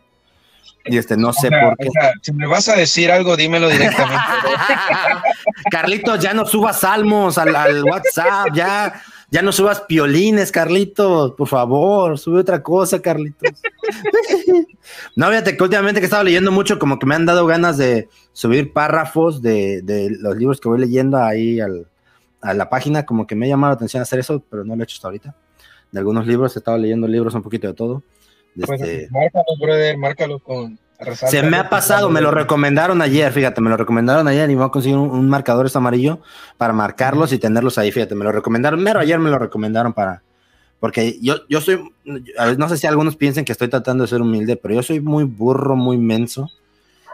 Y este, no sé O sea, por qué. o sea, si me vas a decir algo, dímelo directamente. Carlitos, ya no subas salmos al, al WhatsApp, ya, ya no subas piolines, Carlitos, por favor, sube otra cosa, Carlitos. No, fíjate que últimamente que he estado leyendo mucho, como que me han dado ganas de subir párrafos de, de los libros que voy leyendo ahí al- a la página, como que me ha llamado la atención hacer eso, pero no lo he hecho hasta ahorita. De algunos libros, he estado leyendo libros un poquito de todo. De Pues, este- márcalo, brother, márcalo con. Se me ha pasado, me lo recomendaron ayer, fíjate, me lo recomendaron ayer y me voy a conseguir un, un marcador este amarillo para marcarlos y tenerlos ahí, fíjate, me lo recomendaron, mero ayer me lo recomendaron para, porque yo, yo soy, no sé si algunos piensen que estoy tratando de ser humilde, pero yo soy muy burro, muy menso.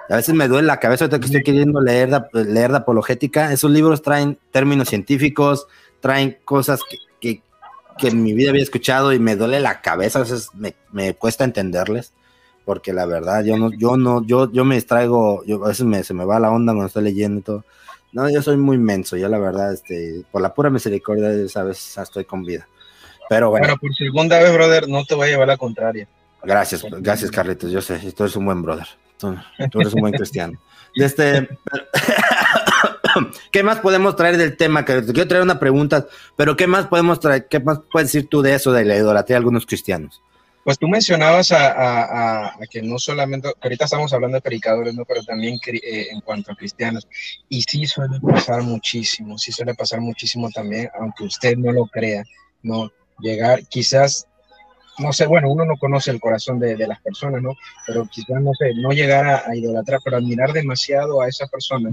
A veces me duele la cabeza ahorita que estoy queriendo leer, de- leer de apologética. Esos libros traen términos científicos, traen cosas que, que, que en mi vida había escuchado y me duele la cabeza. A veces me, me cuesta entenderles porque la verdad yo no, yo no, yo, yo me distraigo, yo a veces me, se me va la onda cuando estoy leyendo y todo. No, yo soy muy menso, yo la verdad, este, por la pura misericordia veces estoy con vida. Pero bueno, Bueno, por segunda vez, brother, no te voy a llevar la contraria. gracias, gracias Carlitos, yo sé, tú eres un buen brother, tú, tú eres un buen cristiano. Este, ¿qué más podemos traer del tema? Carlitos? Quiero traer una pregunta, pero ¿qué más podemos traer? ¿Qué más puedes decir tú de eso, de la idolatría de algunos cristianos? Pues tú mencionabas a, que no solamente, ahorita estamos hablando de predicadores, ¿no? pero también eh, en cuanto a cristianos. Y sí suele pasar muchísimo, sí suele pasar muchísimo también, aunque usted no lo crea, ¿no? Llegar, quizás, no sé, bueno, uno no conoce el corazón de, de las personas, ¿no? Pero quizás, no sé, no llegar a, idolatrar, pero admirar demasiado a esa persona.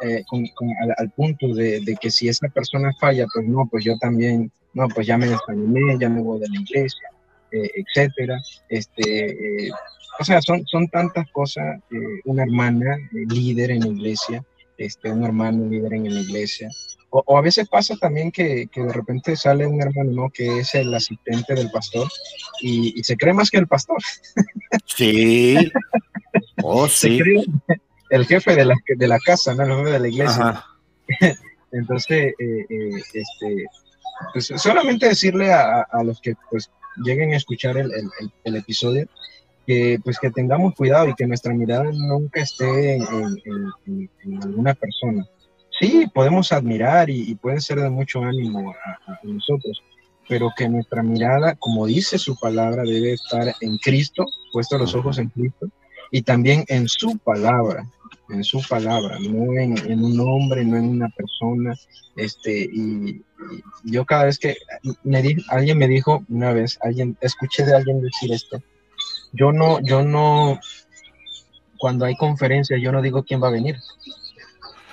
eh, con- al, punto de, de que si esa persona falla, pues no, pues yo también, no, pues ya me desanimé, ya me voy de la iglesia, eh, etcétera. Este, eh, o sea, son, son tantas cosas. eh, una hermana eh, líder en la iglesia, este, un hermano líder en la iglesia. O, o a veces pasa también que, que de repente sale un hermano ¿no? que es el asistente del pastor y, y se cree más que el pastor. Sí. Oh, Se sí. cree el jefe de la, de la casa, ¿no? el jefe de la iglesia. Ajá. Entonces, eh, eh, este, pues solamente decirle a- a los que pues lleguen a escuchar el, el- el- el episodio que pues que tengamos cuidado y que nuestra mirada nunca esté en, en- en- en- en alguna persona. Sí, podemos admirar y, y puede ser de mucho ánimo a, a nosotros, pero que nuestra mirada, como dice su palabra, debe estar en Cristo, puesto los ojos en Cristo, y también en su palabra, en su palabra, no en, en un hombre, no en una persona. Este, y, y yo cada vez que me di- alguien me dijo una vez, alguien, escuché de alguien decir esto, yo no, yo no, cuando hay conferencia, yo no digo quién va a venir.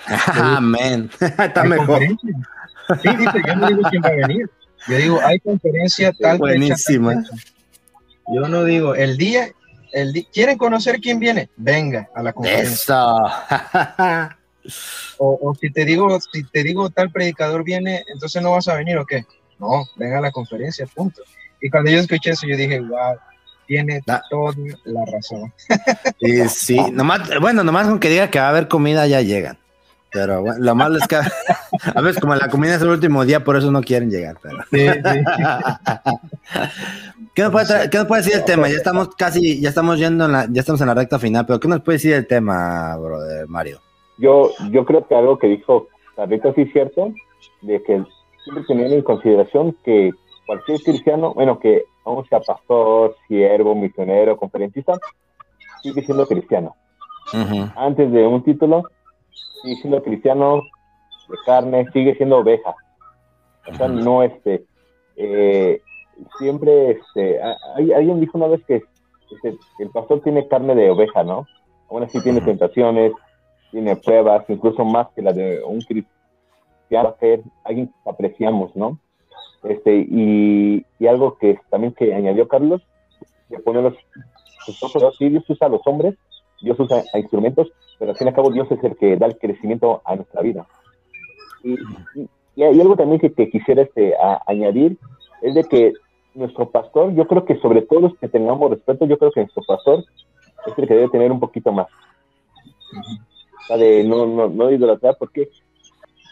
Amén. Está ¿Hay mejor. Sí, dice, yo no digo quién va a venir. Yo digo, hay conferencia tal fecha, tal Buenísima. fecha. Yo no digo, el día, el ¿quieren conocer quién viene? Venga a la conferencia. Eso. O, o si te digo, si te digo tal predicador viene, entonces no vas a venir o qué? No, venga a la conferencia, punto. Y cuando yo escuché eso, yo dije, wow, tiene Da- toda la razón. Y sí, nomás, bueno, nomás con que diga que va a haber comida ya llegan. Pero bueno, lo malo es que a veces como la comida es el último día, por eso no quieren llegar. Pero. Sí, sí. ¿Qué, nos puede qué nos puede decir el tema? Ya estamos casi, ya estamos yendo en la, ya estamos en la recta final, pero ¿qué nos puede decir el tema, brother Mario? Yo, yo creo que algo que dijo Carlitos sí es cierto, de que siempre teniendo en consideración que cualquier cristiano, bueno, que aún sea pastor, siervo, misionero, conferencista, sigue siendo cristiano. Ujú. Antes de un título, sigue siendo cristiano de carne, sigue siendo oveja. O sea, no este, eh, siempre, este, hay- alguien dijo una vez que este, el pastor tiene carne de oveja, ¿no? Aún así tiene tentaciones, tiene pruebas, incluso más que la de un cristiano, alguien que apreciamos, ¿no? Este, y, y algo que también que añadió Carlos, que pone los, los ojos, sí, Dios usa a los hombres, Dios usa a instrumentos, pero al fin y al cabo Dios es el que da el crecimiento a nuestra vida. Y, y- y algo también que, que quisiera este, a- añadir, es de que nuestro pastor, yo creo que sobre todo los que tengamos respeto, yo creo que nuestro pastor es el que debe tener un poquito más. O sea, de no, no, no idolatrar, porque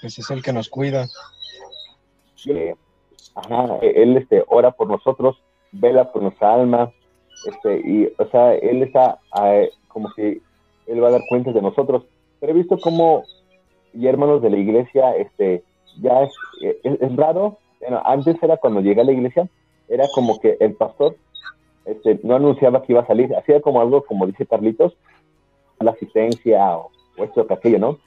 Pues es el que nos cuida. eh, ajá, él este, ora por nosotros, vela por nuestra alma, este, y, o sea, él está eh, como que él va a dar cuentas de nosotros. Pero he visto como y hermanos de la iglesia, este, ya es, es, es raro. Bueno, antes era cuando llegué a la iglesia, era como que el pastor este, no anunciaba que iba a salir, hacía como algo, como dice Carlitos, la asistencia o, o esto o aquello, ¿no?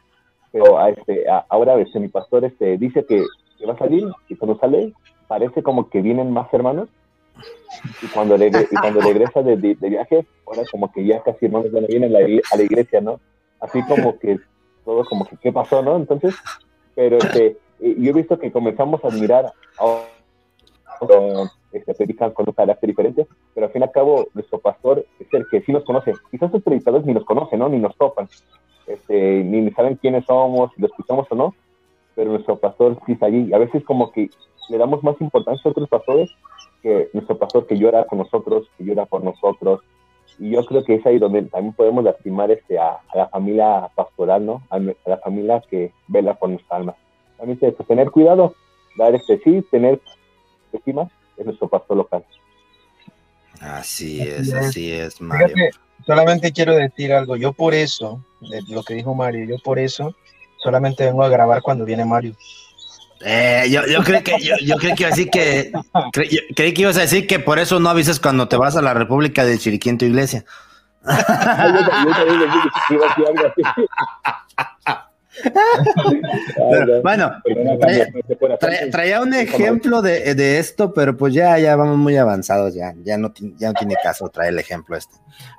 Pero a este, a- ahora este, mi pastor este, dice que, va a salir y cuando sale parece como que vienen más hermanos y cuando, regre- y cuando regresa de, de- viaje, ahora como que ya casi hermanos ya no vienen a la iglesia, ¿no? Así como que todo como que qué pasó, ¿no? Entonces, pero este, eh, yo he visto que comenzamos a admirar a a- este, predican con un carácter diferente, pero al fin y al cabo nuestro pastor es el que sí nos conoce. Quizás los predicadores ni nos conocen, ¿no? Ni nos topan, este, ni saben quiénes somos, si lo escuchamos o no, pero nuestro pastor sí está allí. A veces como que le damos más importancia a otros pastores que nuestro pastor que llora con nosotros, que llora por nosotros. Y yo creo que es ahí donde también podemos lastimar este, a, a la familia pastoral, ¿no? A, la familia que vela por nuestra alma. También este, pues, tener cuidado, dar este sí, tener estima, es nuestro pastor local. Así es, es. así es, Mario. Fíjate, solamente quiero decir algo. Yo por eso, de lo que dijo Mario, yo por eso solamente vengo a grabar cuando viene Mario. Eh, yo, yo creo que yo, yo creo que iba a decir que cre- yo creí que ibas a decir que por eso no avisas cuando te vas a la República de Chiriquí en tu iglesia. Ay, yo, yo también les dije que iba a decir algo así. Ay, Pero, no. bueno, Perdóname, traía- un ejemplo de, de esto, pero pues ya, ya vamos muy avanzados, ya, ya no, ya no tiene caso traer el ejemplo este.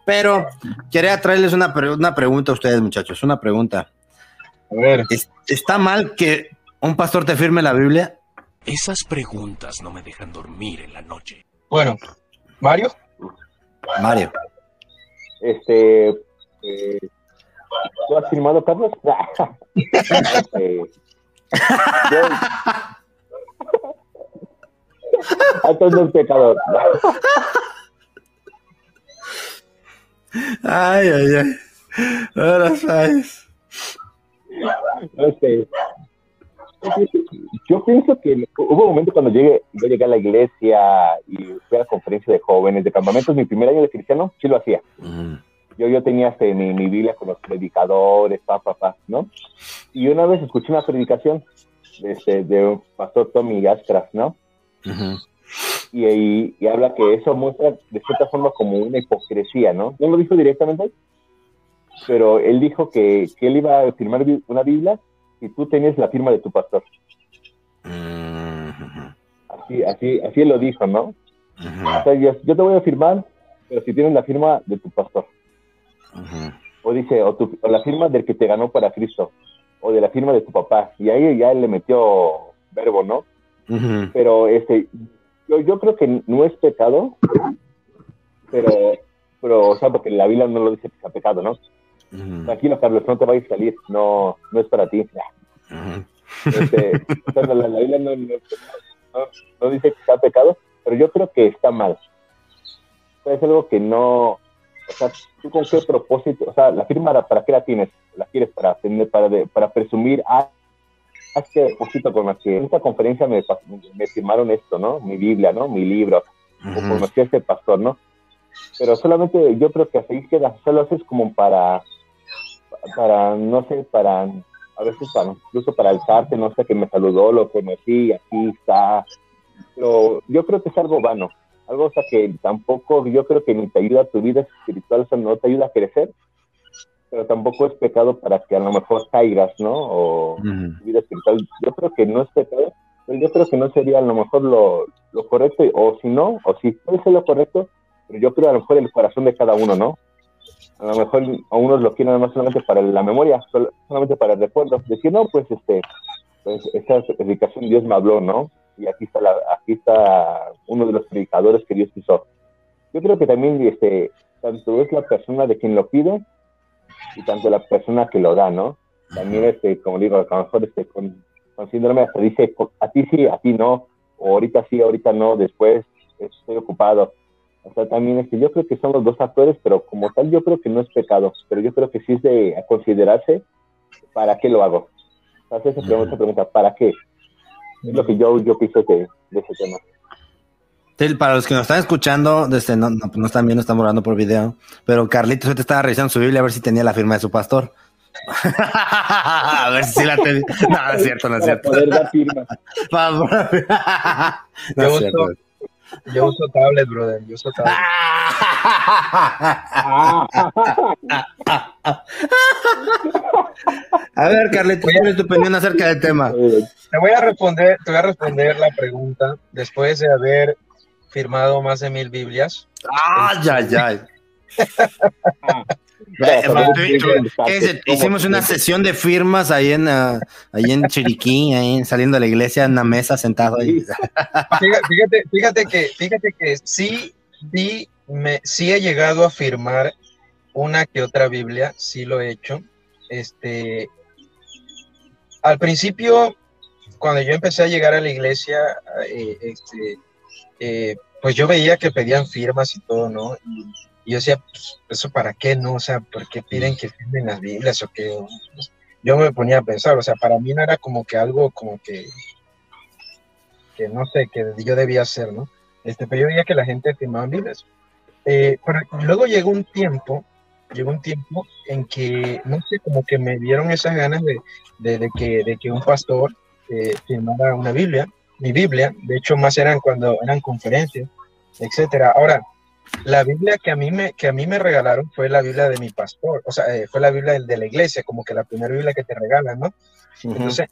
Pero quería traerles una, pre- una pregunta a ustedes, muchachos, una pregunta. A ver, ¿Es- ¿Está mal que un pastor te firme la Biblia? Esas preguntas no me dejan dormir en la noche. bueno, Mario, Mario. Este, eh, ¿tú has firmado, Carlos? Este, yo- es pecador. Ay, ay, ay. Ahora sabes. Este, yo pienso que hubo un momento cuando llegué, yo llegué a la iglesia y fui a la conferencia de jóvenes, de campamentos, mi primer año de cristiano, sí lo hacía. Mm, Yo, yo tenía este, mi, mi Biblia con los predicadores, pa, pa, pa, ¿no? Y una vez escuché una predicación de, este, de un pastor Tommy Astras, ¿no? Y, y, y habla que eso muestra de cierta forma como una hipocresía, ¿no? No lo dijo directamente, pero él dijo que, que él iba a firmar una Biblia si tú tenías la firma de tu pastor. Mm, Así, así, así él lo dijo, ¿no? ujú, O sea, yo, yo te voy a firmar, pero si tienes la firma de tu pastor. O dice, o, tu- o la firma del que te ganó para Cristo, o de la firma de tu papá. Y ahí ya él le metió verbo, ¿no? Pero este, yo, yo creo que no es pecado, pero, pero, o sea, porque la Biblia no lo dice que sea pecado, ¿no? Ujú. Tranquilo, Carlos, no te vayas a salir, no, no es para ti. Este, la, la Biblia no, no, dice que sea pecado, pero yo creo que está mal. Es algo que no, o sea, ¿tú con qué propósito? O sea, la firma, ¿para qué la tienes? ¿La quieres para tener, para, de- para presumir? Ah, hace poquito con la que en esta conferencia me, me firmaron esto, ¿no? Mi Biblia, ¿no? Mi libro, o conocí a este pastor, ¿no? Pero solamente yo creo que así queda, solo haces como para, para, no sé, para, a veces para, incluso para alzarte, no sé, que me saludó, lo conocí, aquí está, pero yo creo que es algo vano, algo, o sea, que tampoco, yo creo que ni te ayuda a tu vida espiritual, o sea, no te ayuda a crecer, pero tampoco es pecado para que a lo mejor caigas, ¿no? O tu vida espiritual, yo creo que no es pecado, pero yo creo que no sería a lo mejor lo, lo correcto, o si no, o si puede ser lo correcto, pero yo creo a lo mejor el corazón de cada uno, ¿no? A lo mejor a unos lo quieren más solamente para la memoria, solamente para el recuerdo. Decir, no, pues este, pues esa predicación Dios me habló, ¿no? Y aquí está, la, aquí está uno de los predicadores que Dios hizo. Yo creo que también este, tanto es la persona de quien lo pide y tanto la persona que lo da, ¿no? También, este, como digo, a lo mejor este, con, con síndrome hasta dice, a ti sí, a ti no, o ahorita sí, ahorita no, después estoy ocupado. O sea, también este, yo creo que son los dos factores, pero como tal yo creo que no es pecado, pero yo creo que sí es de considerarse para qué lo hago. Entonces, esa pregunta, pregunta, ¿para qué? Es lo que yo, yo pienso de, de ese tema. Para los que nos están escuchando, desde, no, no, no están viendo, estamos hablando por video, pero Carlitos te estaba revisando su Biblia a ver si tenía la firma de su pastor. a ver si la tenía. No, es cierto, no es cierto. Para poder dar firma. no es cierto. Yo uso tablet, brother. Yo uso tablet. A ver, Carlitos, ¿cuál es tu opinión acerca del tema? Te voy a responder, te voy a responder la pregunta después de haber firmado más de mil Biblias. Ay, ay, ay. Eh, Hicimos una sesión de firmas ahí en, ah, ahí en Chiriquí, ahí saliendo de la iglesia, en una mesa sentado ahí. Fíjate, fíjate, fíjate que, fíjate que sí, sí, me, sí he llegado a firmar una que otra Biblia, sí lo he hecho. Este, al principio, cuando yo empecé a llegar a la iglesia, eh, este, eh, pues yo veía que pedían firmas y todo, ¿no? Y, y yo decía, pues, ¿eso para qué, no? O sea, ¿por qué piden que firmen las Biblias o qué? Pues, yo me ponía a pensar, o sea, para mí no era como que algo como que que no sé, que yo debía hacer, ¿no? Este, pero yo veía que la gente firmaba Biblias. Eh, pero luego llegó un tiempo, llegó un tiempo en que, no sé, como que me dieron esas ganas de, de, de que, de que un pastor eh, firmara una Biblia, mi Biblia, de hecho más eran cuando eran conferencias, etcétera. Ahora, la Biblia que a mí me, que a mí me regalaron fue la Biblia de mi pastor, o sea, eh, fue la Biblia de, de la iglesia, como que la primera Biblia que te regalan, ¿no? Entonces,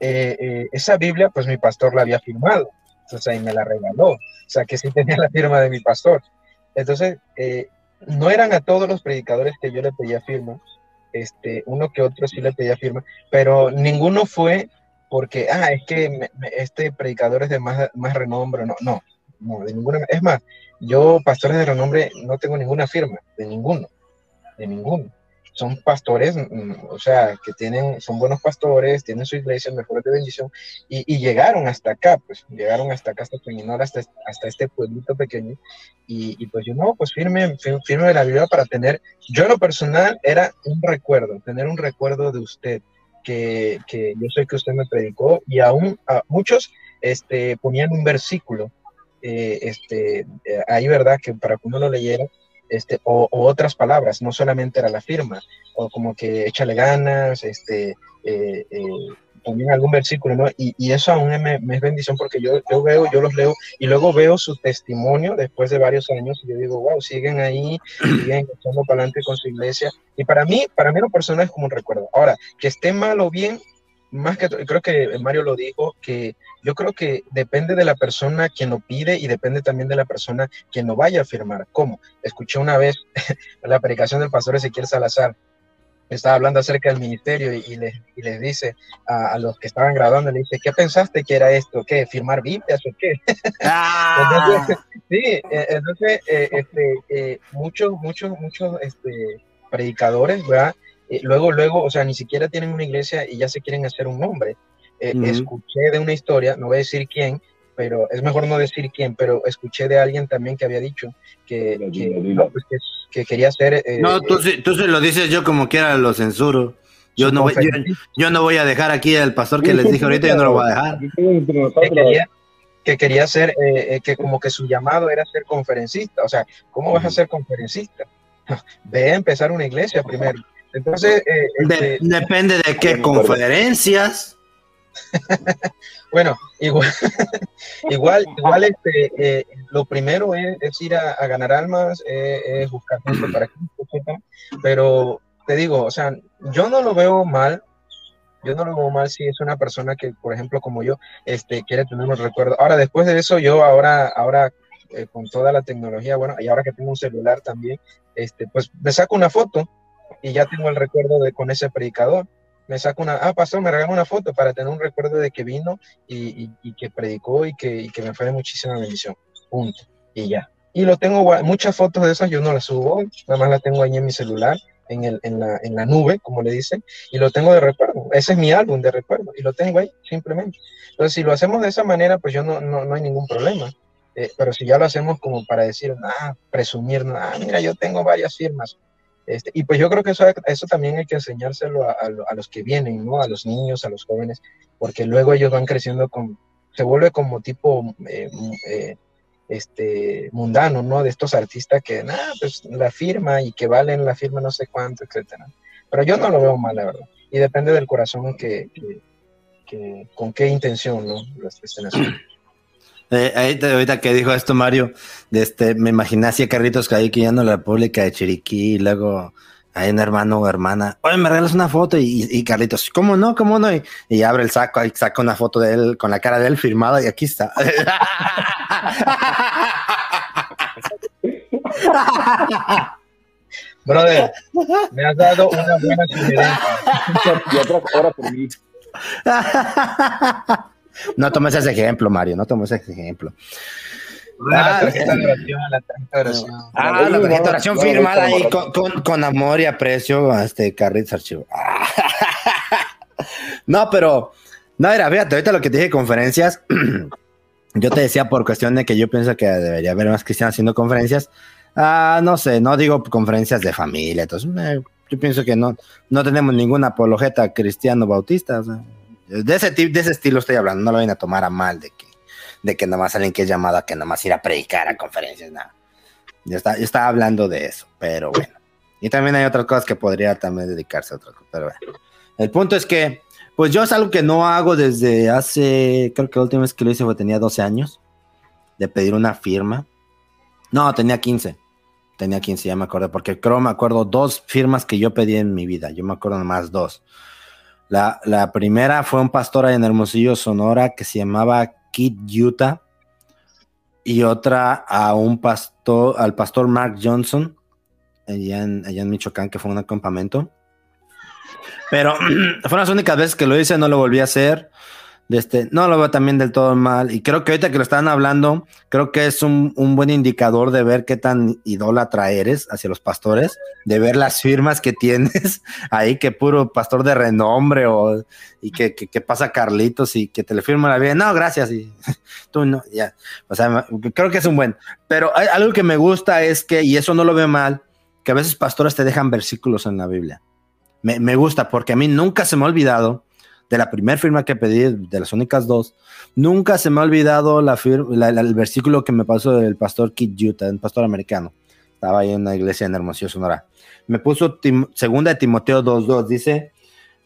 eh, eh, esa Biblia, pues mi pastor la había firmado, entonces ahí me la regaló, o sea que sí tenía la firma de mi pastor. Entonces, no eran a todos los predicadores que yo le pedía firma, este, uno que otro sí le pedía firma, pero ninguno fue porque, ah, es que me- me- este predicador es de más, más renombre, no, no, no, es más, yo pastores de renombre no tengo ninguna firma, de ninguno, de ninguno. Son pastores, mm, o sea, que tienen, son buenos pastores, tienen su iglesia, mejores de bendición, y, llegaron hasta acá, pues, llegaron hasta acá, hasta Peñinora, hasta, hasta este pueblito pequeño, y, y pues yo, no, pues firme, fir- firme de la Biblia para tener, yo lo personal era un recuerdo, tener un recuerdo de usted, que, que yo sé que usted me predicó, y aún muchos este, ponían un versículo, eh, este, eh, ahí, ¿verdad? Que para que uno lo leyera, este, o, o otras palabras, no solamente era la firma, o como que échale ganas, este, eh, eh, ponían algún versículo, ¿no? Y, y eso aún me, me es bendición porque yo, yo veo, yo los leo y luego veo su testimonio después de varios años y yo digo, wow, siguen ahí, siguen echando para adelante con su iglesia. Y para mí, para mí lo personal es como un recuerdo. Ahora, que esté mal o bien, más que creo que Mario lo dijo, que yo creo que depende de la persona quien lo pide y depende también de la persona quien lo vaya a firmar. ¿Cómo? Escuché una vez la predicación del pastor Ezequiel Salazar, estaba hablando acerca del ministerio y, y les, y les dice a, a los que estaban grabando, le dice, ¿qué pensaste que era esto? ¿Qué? ¿Firmar Biblias o qué? Ah, Entonces, sí, eh, entonces eh, este, eh, muchos, muchos, muchos este, predicadores, ¿verdad? Eh, luego, luego, o sea, ni siquiera tienen una iglesia y ya se quieren hacer un nombre. Eh, Ujú. Escuché de una historia, no voy a decir quién, pero es mejor no decir quién, pero escuché de alguien también que había dicho que, Dilo, que, dilo, dilo. no, pues, que- que quería hacer... eh, no, tú, sí- tú se lo dices yo como quiera lo censuro. Yo no, voy, yo, yo no voy a dejar aquí al pastor que les dije ahorita, yo no lo voy a dejar. Que quería, que quería ser, eh, eh, que como que su llamado era ser conferencista. O sea, ¿cómo vas a ser conferencista? Ve a empezar una iglesia primero. Entonces, eh, De- este, depende de qué conferencias. bueno, igual, igual, igual este, eh, lo primero es, es ir a, a ganar almas, eh, es buscar gente para Cristo. Pero te digo, o sea, yo no lo veo mal Yo no lo veo mal si es una persona que, por ejemplo, como yo, este, quiere tener un recuerdo. Ahora, después de eso, yo ahora, ahora eh, con toda la tecnología, bueno, y ahora que tengo un celular también, este, pues me saco una foto y ya tengo el recuerdo de con ese predicador. Me saco una, ah, pastor, me regaló una foto para tener un recuerdo de que vino y, y, que predicó y que, que me fue de muchísima bendición. Punto. Y ya. Y lo tengo, muchas fotos de esas yo no las subo, nada más las tengo ahí en mi celular en, el, en, la, en la nube, como le dicen, y lo tengo de recuerdo. Ese es mi álbum de recuerdo y lo tengo ahí simplemente. Entonces, si lo hacemos de esa manera, pues yo no, no, no hay ningún problema. Eh, pero si ya lo hacemos como para decir, ah, presumir, ah, mira, yo tengo varias firmas. Este, y pues yo creo que eso, eso también hay que enseñárselo a, a, los que vienen, ¿no? A los niños, a los jóvenes, porque luego ellos van creciendo con, se vuelve como tipo eh, eh, este, mundano, ¿no? De estos artistas que, nada, pues la firma y que valen la firma no sé cuánto, etcétera. Pero yo no lo veo mal, la verdad. Y depende del corazón que, que, con qué intención, ¿no? Lo estén haciendo. Eh, ahorita que dijo esto Mario, de este, me imaginé así a Carritos que en la República de Chiriquí y luego hay un hermano o hermana, oye, me regalas una foto y, Carlitos, ¿cómo no? ¿Cómo no? Y, abre el saco, ahí saca una foto de él con la cara de él firmada y aquí está. Brother, me has dado una buena sugerencia. y otra hora por mí. No tomes ese ejemplo, Mario, no tomes ese ejemplo. Ah, la tarjeta de oración, la tarjeta de oración. Ah, la tarjeta de oración firmada ahí con, con, amor y aprecio a este Carritos Archivo. no, pero, no, era, fíjate, ahorita lo que te dije, conferencias, yo te decía por cuestión de que yo pienso que debería haber más cristianos haciendo conferencias. Ah, no sé, no digo conferencias de familia, entonces yo pienso que no, no tenemos ninguna apologeta cristiano bautista. De, ese, de ese estilo estoy hablando, no lo vayan a tomar a mal de que de que nada más alguien que es llamada que nada más ir a predicar a conferencias, nada. Yo, está, yo estaba hablando de eso, pero bueno. Y también hay otras cosas que podría también dedicarse a otras cosas, pero bueno. El punto es que, pues yo es algo que no hago desde hace, creo que la última vez que lo hice fue tenía 12 años, de pedir una firma. No, tenía 15. Tenía 15, ya me acuerdo, porque creo me acuerdo dos firmas que yo pedí en mi vida. Yo me acuerdo nomás dos. La, la primera fue un pastor en Hermosillo, Sonora, que se llamaba Kid Utah y otra a un pastor, al pastor Mark Johnson, allá en, allá en Michoacán, que fue un campamento. Pero fueron las únicas veces que lo hice, no lo volví a hacer. Este, no lo veo también del todo mal. Y creo que ahorita que lo están hablando, creo que es un, buen indicador de ver qué tan idólatra eres hacia los pastores, de ver las firmas que tienes ahí, que puro pastor de renombre o y que, pasa Carlitos y que te le firma la vida. No, gracias. Y tú no, ya. O sea, creo que es un buen. Pero algo que me gusta es que, y eso no lo veo mal, que a veces pastores te dejan versículos en la Biblia. Me gusta porque a mí nunca se me ha olvidado de la primera firma que pedí, de las únicas dos, nunca se me ha olvidado la, el versículo que me pasó del pastor Kit Utah, un pastor americano. Estaba ahí en una iglesia en Hermosillo, Sonora. Me puso segunda de Timoteo 2.2, dice,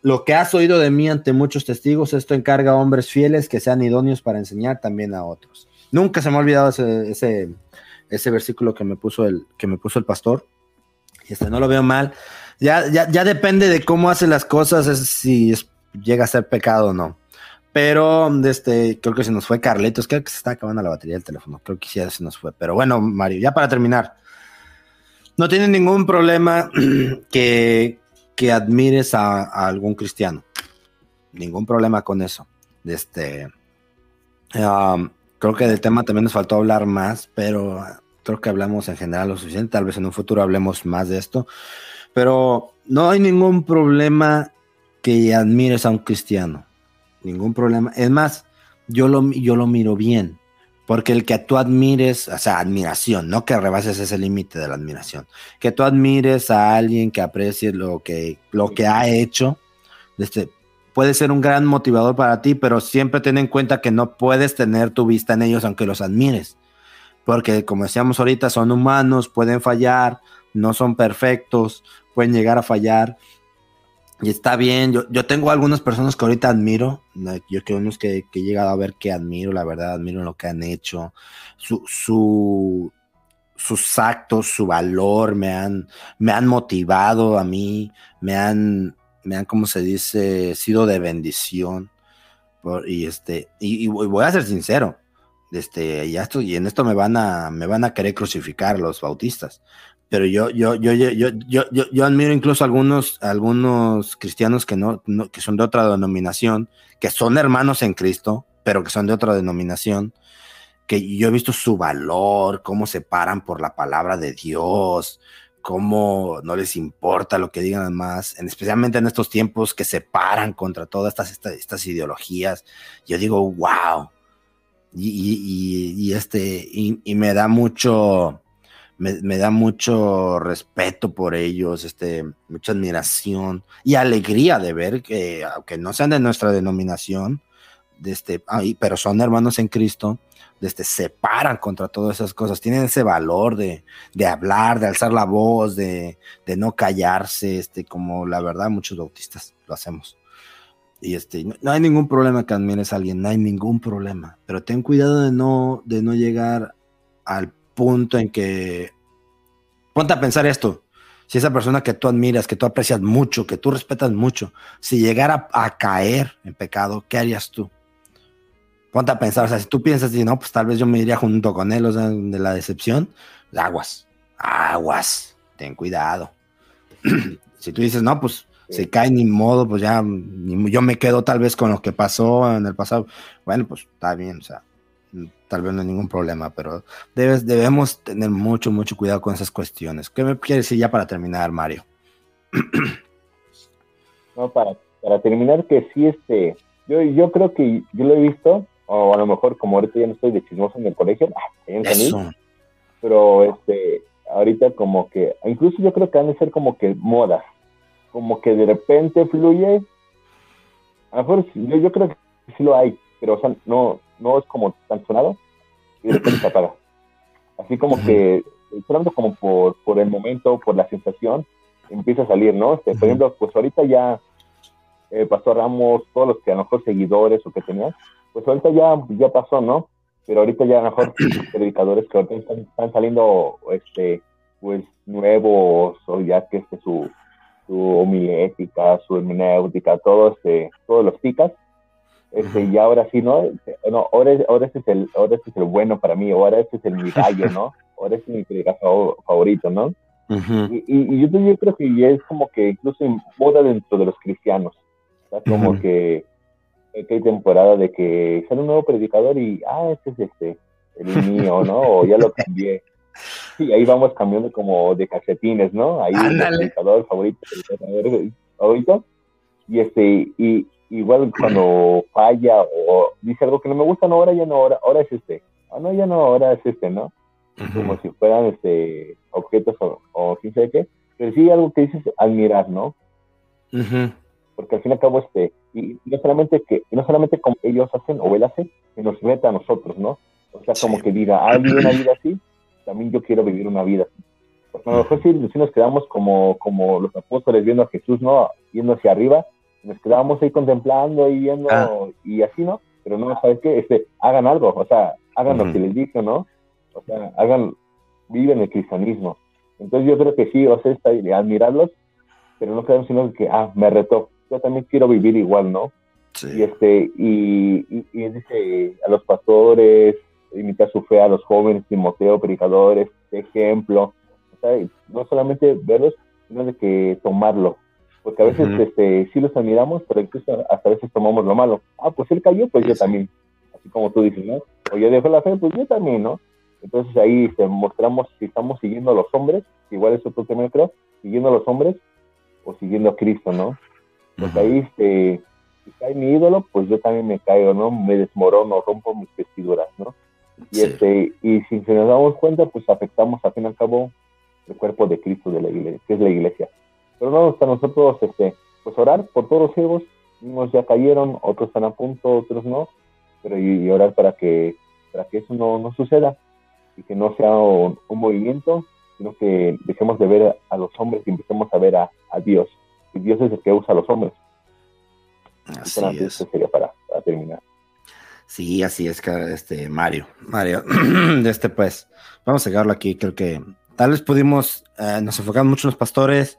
lo que has oído de mí ante muchos testigos, esto encarga a hombres fieles que sean idóneos para enseñar también a otros. Nunca se me ha olvidado ese, ese, versículo que me puso el, que me puso el pastor. Y este no lo veo mal. Ya, ya, ya depende de cómo hace las cosas, es, si es llega a ser pecado o no. Pero este, creo que se nos fue Carletos, creo que se está acabando la batería del teléfono, creo que sí se nos fue. Pero bueno, Mario, ya para terminar, no tiene ningún problema que, que admires a, algún cristiano. Ningún problema con eso. Este, um, creo que del tema también nos faltó hablar más, pero creo que hablamos en general lo suficiente. Tal vez en un futuro hablemos más de esto. Pero no hay ningún problema que admires a un cristiano. Ningún problema. Es más, yo lo, yo lo miro bien. Porque el que tú admires, o sea, admiración, no que rebases ese límite de la admiración. Que tú admires a alguien que aprecie lo que, lo que ha hecho, este, puede ser un gran motivador para ti, pero siempre ten en cuenta que no puedes tener tu vista en ellos aunque los admires. Porque como decíamos ahorita, son humanos, pueden fallar, no son perfectos, pueden llegar a fallar. Y está bien, yo, yo tengo algunas personas que ahorita admiro, yo que unos que, he llegado a ver que admiro, la verdad, admiro lo que han hecho, su, su, sus actos, su valor, me han, me han motivado a mí, me han, me han, como se dice, sido de bendición. Y este, y, y, voy a ser sincero, este, ya esto, y en esto me van a, me van a querer crucificar los bautistas. Pero yo, yo, yo, yo, yo, admiro incluso algunos, algunos cristianos que no, que son de otra denominación, que son hermanos en Cristo, pero que son de otra denominación, que yo he visto su valor, cómo se paran por la palabra de Dios, cómo no les importa lo que digan más, especialmente en estos tiempos que se paran contra todas estas, estas, estas ideologías. Yo digo, wow. Y, y, y este, y, me da mucho, me, da mucho respeto por ellos, este, mucha admiración y alegría de ver que, aunque no sean de nuestra denominación, de este, pero son hermanos en Cristo, este, se paran contra todas esas cosas, tienen ese valor de, de hablar, de alzar la voz, de, de, no callarse, este, como la verdad muchos bautistas lo hacemos. Y este, no, no, hay ningún problema que admires a alguien, no hay ningún problema, pero ten cuidado de no, de no llegar al punto en que, ponte a pensar esto, si esa persona que tú admiras, que tú aprecias mucho, que tú respetas mucho, si llegara a caer en pecado, ¿qué harías tú? ponte a pensar, o sea, si tú piensas, y no, pues tal vez yo me iría junto con él, o sea, de la decepción, aguas, aguas, ten cuidado. si tú dices, no, pues sí. se cae ni modo, pues ya ni, yo me quedo tal vez con lo que pasó en el pasado, bueno, pues está bien, o sea, tal vez no hay ningún problema, pero debes, debemos tener mucho, mucho cuidado con esas cuestiones. ¿Qué me quieres decir ya para terminar, Mario? no, para, para terminar, que sí, este, yo, yo creo que yo lo he visto, o a lo mejor como ahorita ya no estoy de chismoso en el colegio, en Eso. pero este, ahorita como que, incluso yo creo que han de ser como que modas, como que de repente fluye, a lo mejor yo, yo creo que sí lo hay, pero o sea, no, no es como tan sonado y de repente se apaga. Así como que, solamente como por, por el momento, por la sensación, empieza a salir, ¿no? Este, por ejemplo, pues ahorita ya eh, Pastor Ramos, todos los que a lo mejor seguidores o que tenían, pues ahorita ya, ya pasó, ¿no? Pero ahorita ya a lo mejor predicadores que ahorita están, están, saliendo, este, pues nuevos, o ya que este, su, su homilética, su hermenéutica, todo este, todos los ticas, este, y ahora sí, ¿no? no ahora, ahora, este es el, ahora este es el bueno para mí, ahora este es el mi gallo, ¿no? Ahora este es mi predicador favorito, ¿no? Uh -huh. y, y, y, yo, yo creo que ya es como que incluso en moda dentro de los cristianos, ¿sabes? como uh -huh. que que hay temporada de que sale un nuevo predicador y, ah, este es este, el mío, ¿no? O ya lo cambié. Y ahí vamos cambiando como de calcetines, ¿no? Ahí el predicador favorito, el predicador favorito. Y este, y igual cuando falla o dice algo que no me gusta, no, ahora ya no, ahora, ahora es este. Ah, no, ya no, ahora es este, ¿no? Uh -huh. Como si fueran este objetos o, o quién sabe qué. Pero sí algo que dices admirar, ¿no? Uh -huh porque al fin y al cabo este y no solamente que no solamente como ellos hacen o él hace que nos meta a nosotros no o sea como sí. que diga ah vive una vida así también yo quiero vivir una vida así porque a lo mejor si nos quedamos como como los apóstoles viendo a Jesús no yendo hacia arriba nos quedamos ahí contemplando y viendo ah. y así no pero no sabes qué este hagan algo o sea hagan uh -huh. lo que les digo no o sea hagan viven el cristianismo entonces yo creo que sí o sea está admirarlos pero no quedamos sino que ah me retó yo también quiero vivir igual, ¿no? Sí. Y este, y, y, y, dice a los pastores, imitar su fe a los jóvenes, Timoteo, predicadores, ejemplo. O sea, no solamente verlos, sino de que tomarlo. Porque a veces uh -huh. este, sí los admiramos, pero incluso hasta a veces tomamos lo malo. Ah, pues él cayó, pues sí, yo también. Así como tú dices, ¿no? O yo dejo la fe, pues yo también, ¿no? Entonces ahí este, mostramos si estamos siguiendo a los hombres, igual es otro tema, creo, siguiendo a los hombres o siguiendo a Cristo, ¿no? Porque ahí, este, si cae mi ídolo, pues yo también me caigo, ¿no? Me desmorono, rompo mis vestiduras, ¿no? Y, sí. este, y si nos damos cuenta, pues afectamos, al fin y al cabo, el cuerpo de Cristo, de la iglesia, que es la iglesia. Pero no, hasta nosotros, este, pues orar por todos los ciegos, unos ya cayeron, otros están a punto, otros no, pero y, y orar para que, para que eso no, no suceda y que no sea un, un, movimiento, sino que dejemos de ver a los hombres y empecemos a ver a, a Dios y Dios es el que usa a los hombres. Así Entonces, es. Esto sería para, para, terminar. Sí, así es, este Mario. Mario, este pues, vamos a dejarlo aquí. Creo que tal vez pudimos, eh, nos enfocamos mucho en los pastores,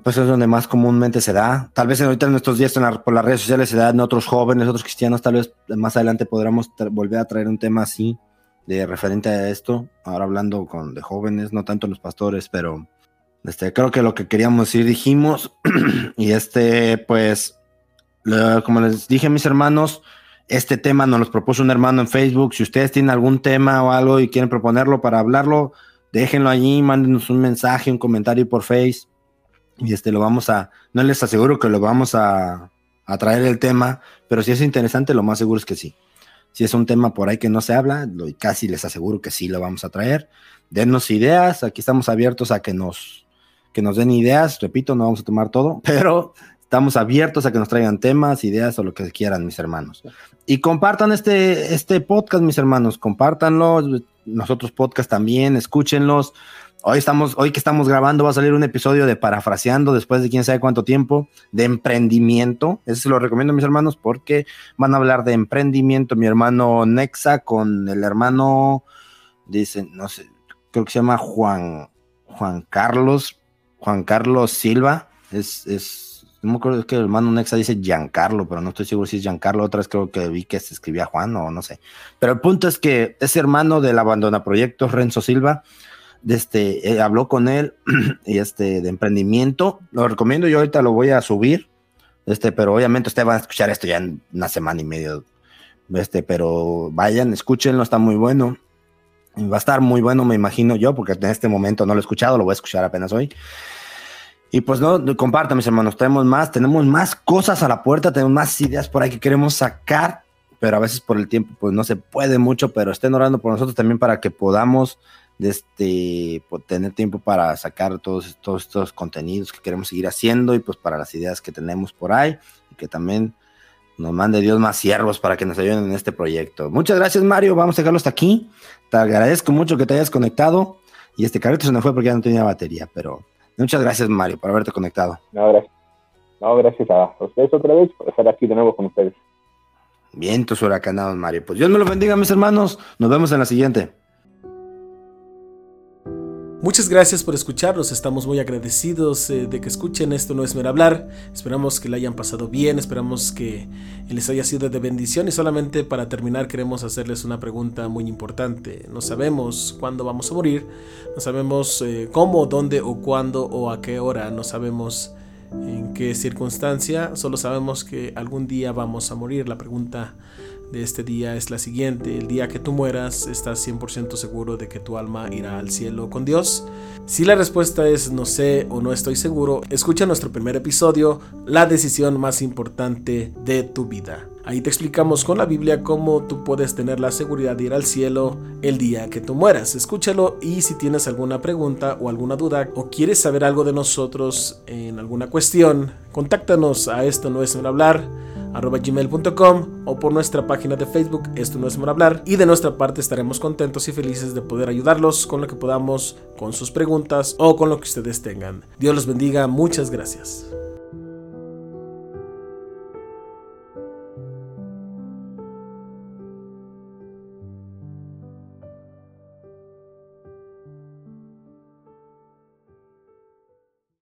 Pues es donde más comúnmente se da. Tal vez ahorita en nuestros días por las redes sociales se da en otros jóvenes, otros cristianos. Tal vez más adelante podremos volver a traer un tema así de referente a esto. Ahora hablando con de jóvenes, no tanto los pastores, pero este, creo que lo que queríamos decir dijimos. y este, pues, como les dije a mis hermanos, este tema nos lo propuso un hermano en Facebook. Si ustedes tienen algún tema o algo y quieren proponerlo para hablarlo, déjenlo allí, mándenos un mensaje, un comentario por Face. Y este lo vamos a, no les aseguro que lo vamos a, traer el tema, pero si es interesante, lo más seguro es que sí. Si es un tema por ahí que no se habla, lo, casi les aseguro que sí lo vamos a traer. Denos ideas, aquí estamos abiertos a que nos, que nos den ideas, repito, no vamos a tomar todo, pero Estamos abiertos a que nos traigan temas, ideas o lo que quieran, mis hermanos. Y compartan este, este podcast, mis hermanos. Compártanlo. Nosotros podcast también, escúchenlos. Hoy estamos, hoy que estamos grabando, va a salir un episodio de parafraseando después de quién sabe cuánto tiempo, de emprendimiento. Eso se lo recomiendo, mis hermanos, porque van a hablar de emprendimiento. Mi hermano Nexa con el hermano, dicen, no sé, creo que se llama Juan, Juan Carlos, Juan Carlos Silva. Es, es no me acuerdo, es que el hermano Nexa dice Giancarlo, pero no estoy seguro si es Giancarlo. Otra vez creo que vi que se escribía Juan o no sé. Pero el punto es que ese hermano del Abandona Proyectos, Renzo Silva, de este, eh, habló con él y este, de emprendimiento. Lo recomiendo, yo ahorita lo voy a subir. Este, pero obviamente ustedes van a escuchar esto ya en una semana y medio. Este, pero vayan, escúchenlo, está muy bueno. Va a estar muy bueno, me imagino yo, porque en este momento no lo he escuchado, lo voy a escuchar apenas hoy. Y pues no, compartan mis hermanos, tenemos más, tenemos más cosas a la puerta, tenemos más ideas por ahí que queremos sacar, pero a veces por el tiempo pues no se puede mucho, pero estén orando por nosotros también para que podamos este, tener tiempo para sacar todos, todos estos contenidos que queremos seguir haciendo y pues para las ideas que tenemos por ahí y que también nos mande Dios más siervos para que nos ayuden en este proyecto. Muchas gracias Mario, vamos a dejarlo hasta aquí. Te agradezco mucho que te hayas conectado y este carrito se nos fue porque ya no tenía batería, pero Muchas gracias, Mario, por haberte conectado. No, gracias. No, gracias a ustedes otra vez por estar aquí de nuevo con ustedes. Bien, tus huracanados, Mario. Pues Dios me lo bendiga, mis hermanos. Nos vemos en la siguiente. Muchas gracias por escucharnos, estamos muy agradecidos eh, de que escuchen esto no es mer hablar, esperamos que le hayan pasado bien, esperamos que les haya sido de bendición y solamente para terminar queremos hacerles una pregunta muy importante, no sabemos cuándo vamos a morir, no sabemos eh, cómo, dónde o cuándo o a qué hora, no sabemos en qué circunstancia, solo sabemos que algún día vamos a morir, la pregunta de este día es la siguiente. El día que tú mueras, ¿estás 100% seguro de que tu alma irá al cielo con Dios? Si la respuesta es no sé o no estoy seguro, escucha nuestro primer episodio, La decisión más importante de tu vida. Ahí te explicamos con la Biblia cómo tú puedes tener la seguridad de ir al cielo el día que tú mueras. Escúchalo y si tienes alguna pregunta o alguna duda o quieres saber algo de nosotros en alguna cuestión, contáctanos a esto no es un hablar arroba gmail.com o por nuestra página de Facebook Esto no es por hablar y de nuestra parte estaremos contentos y felices de poder ayudarlos con lo que podamos, con sus preguntas o con lo que ustedes tengan. Dios los bendiga, muchas gracias.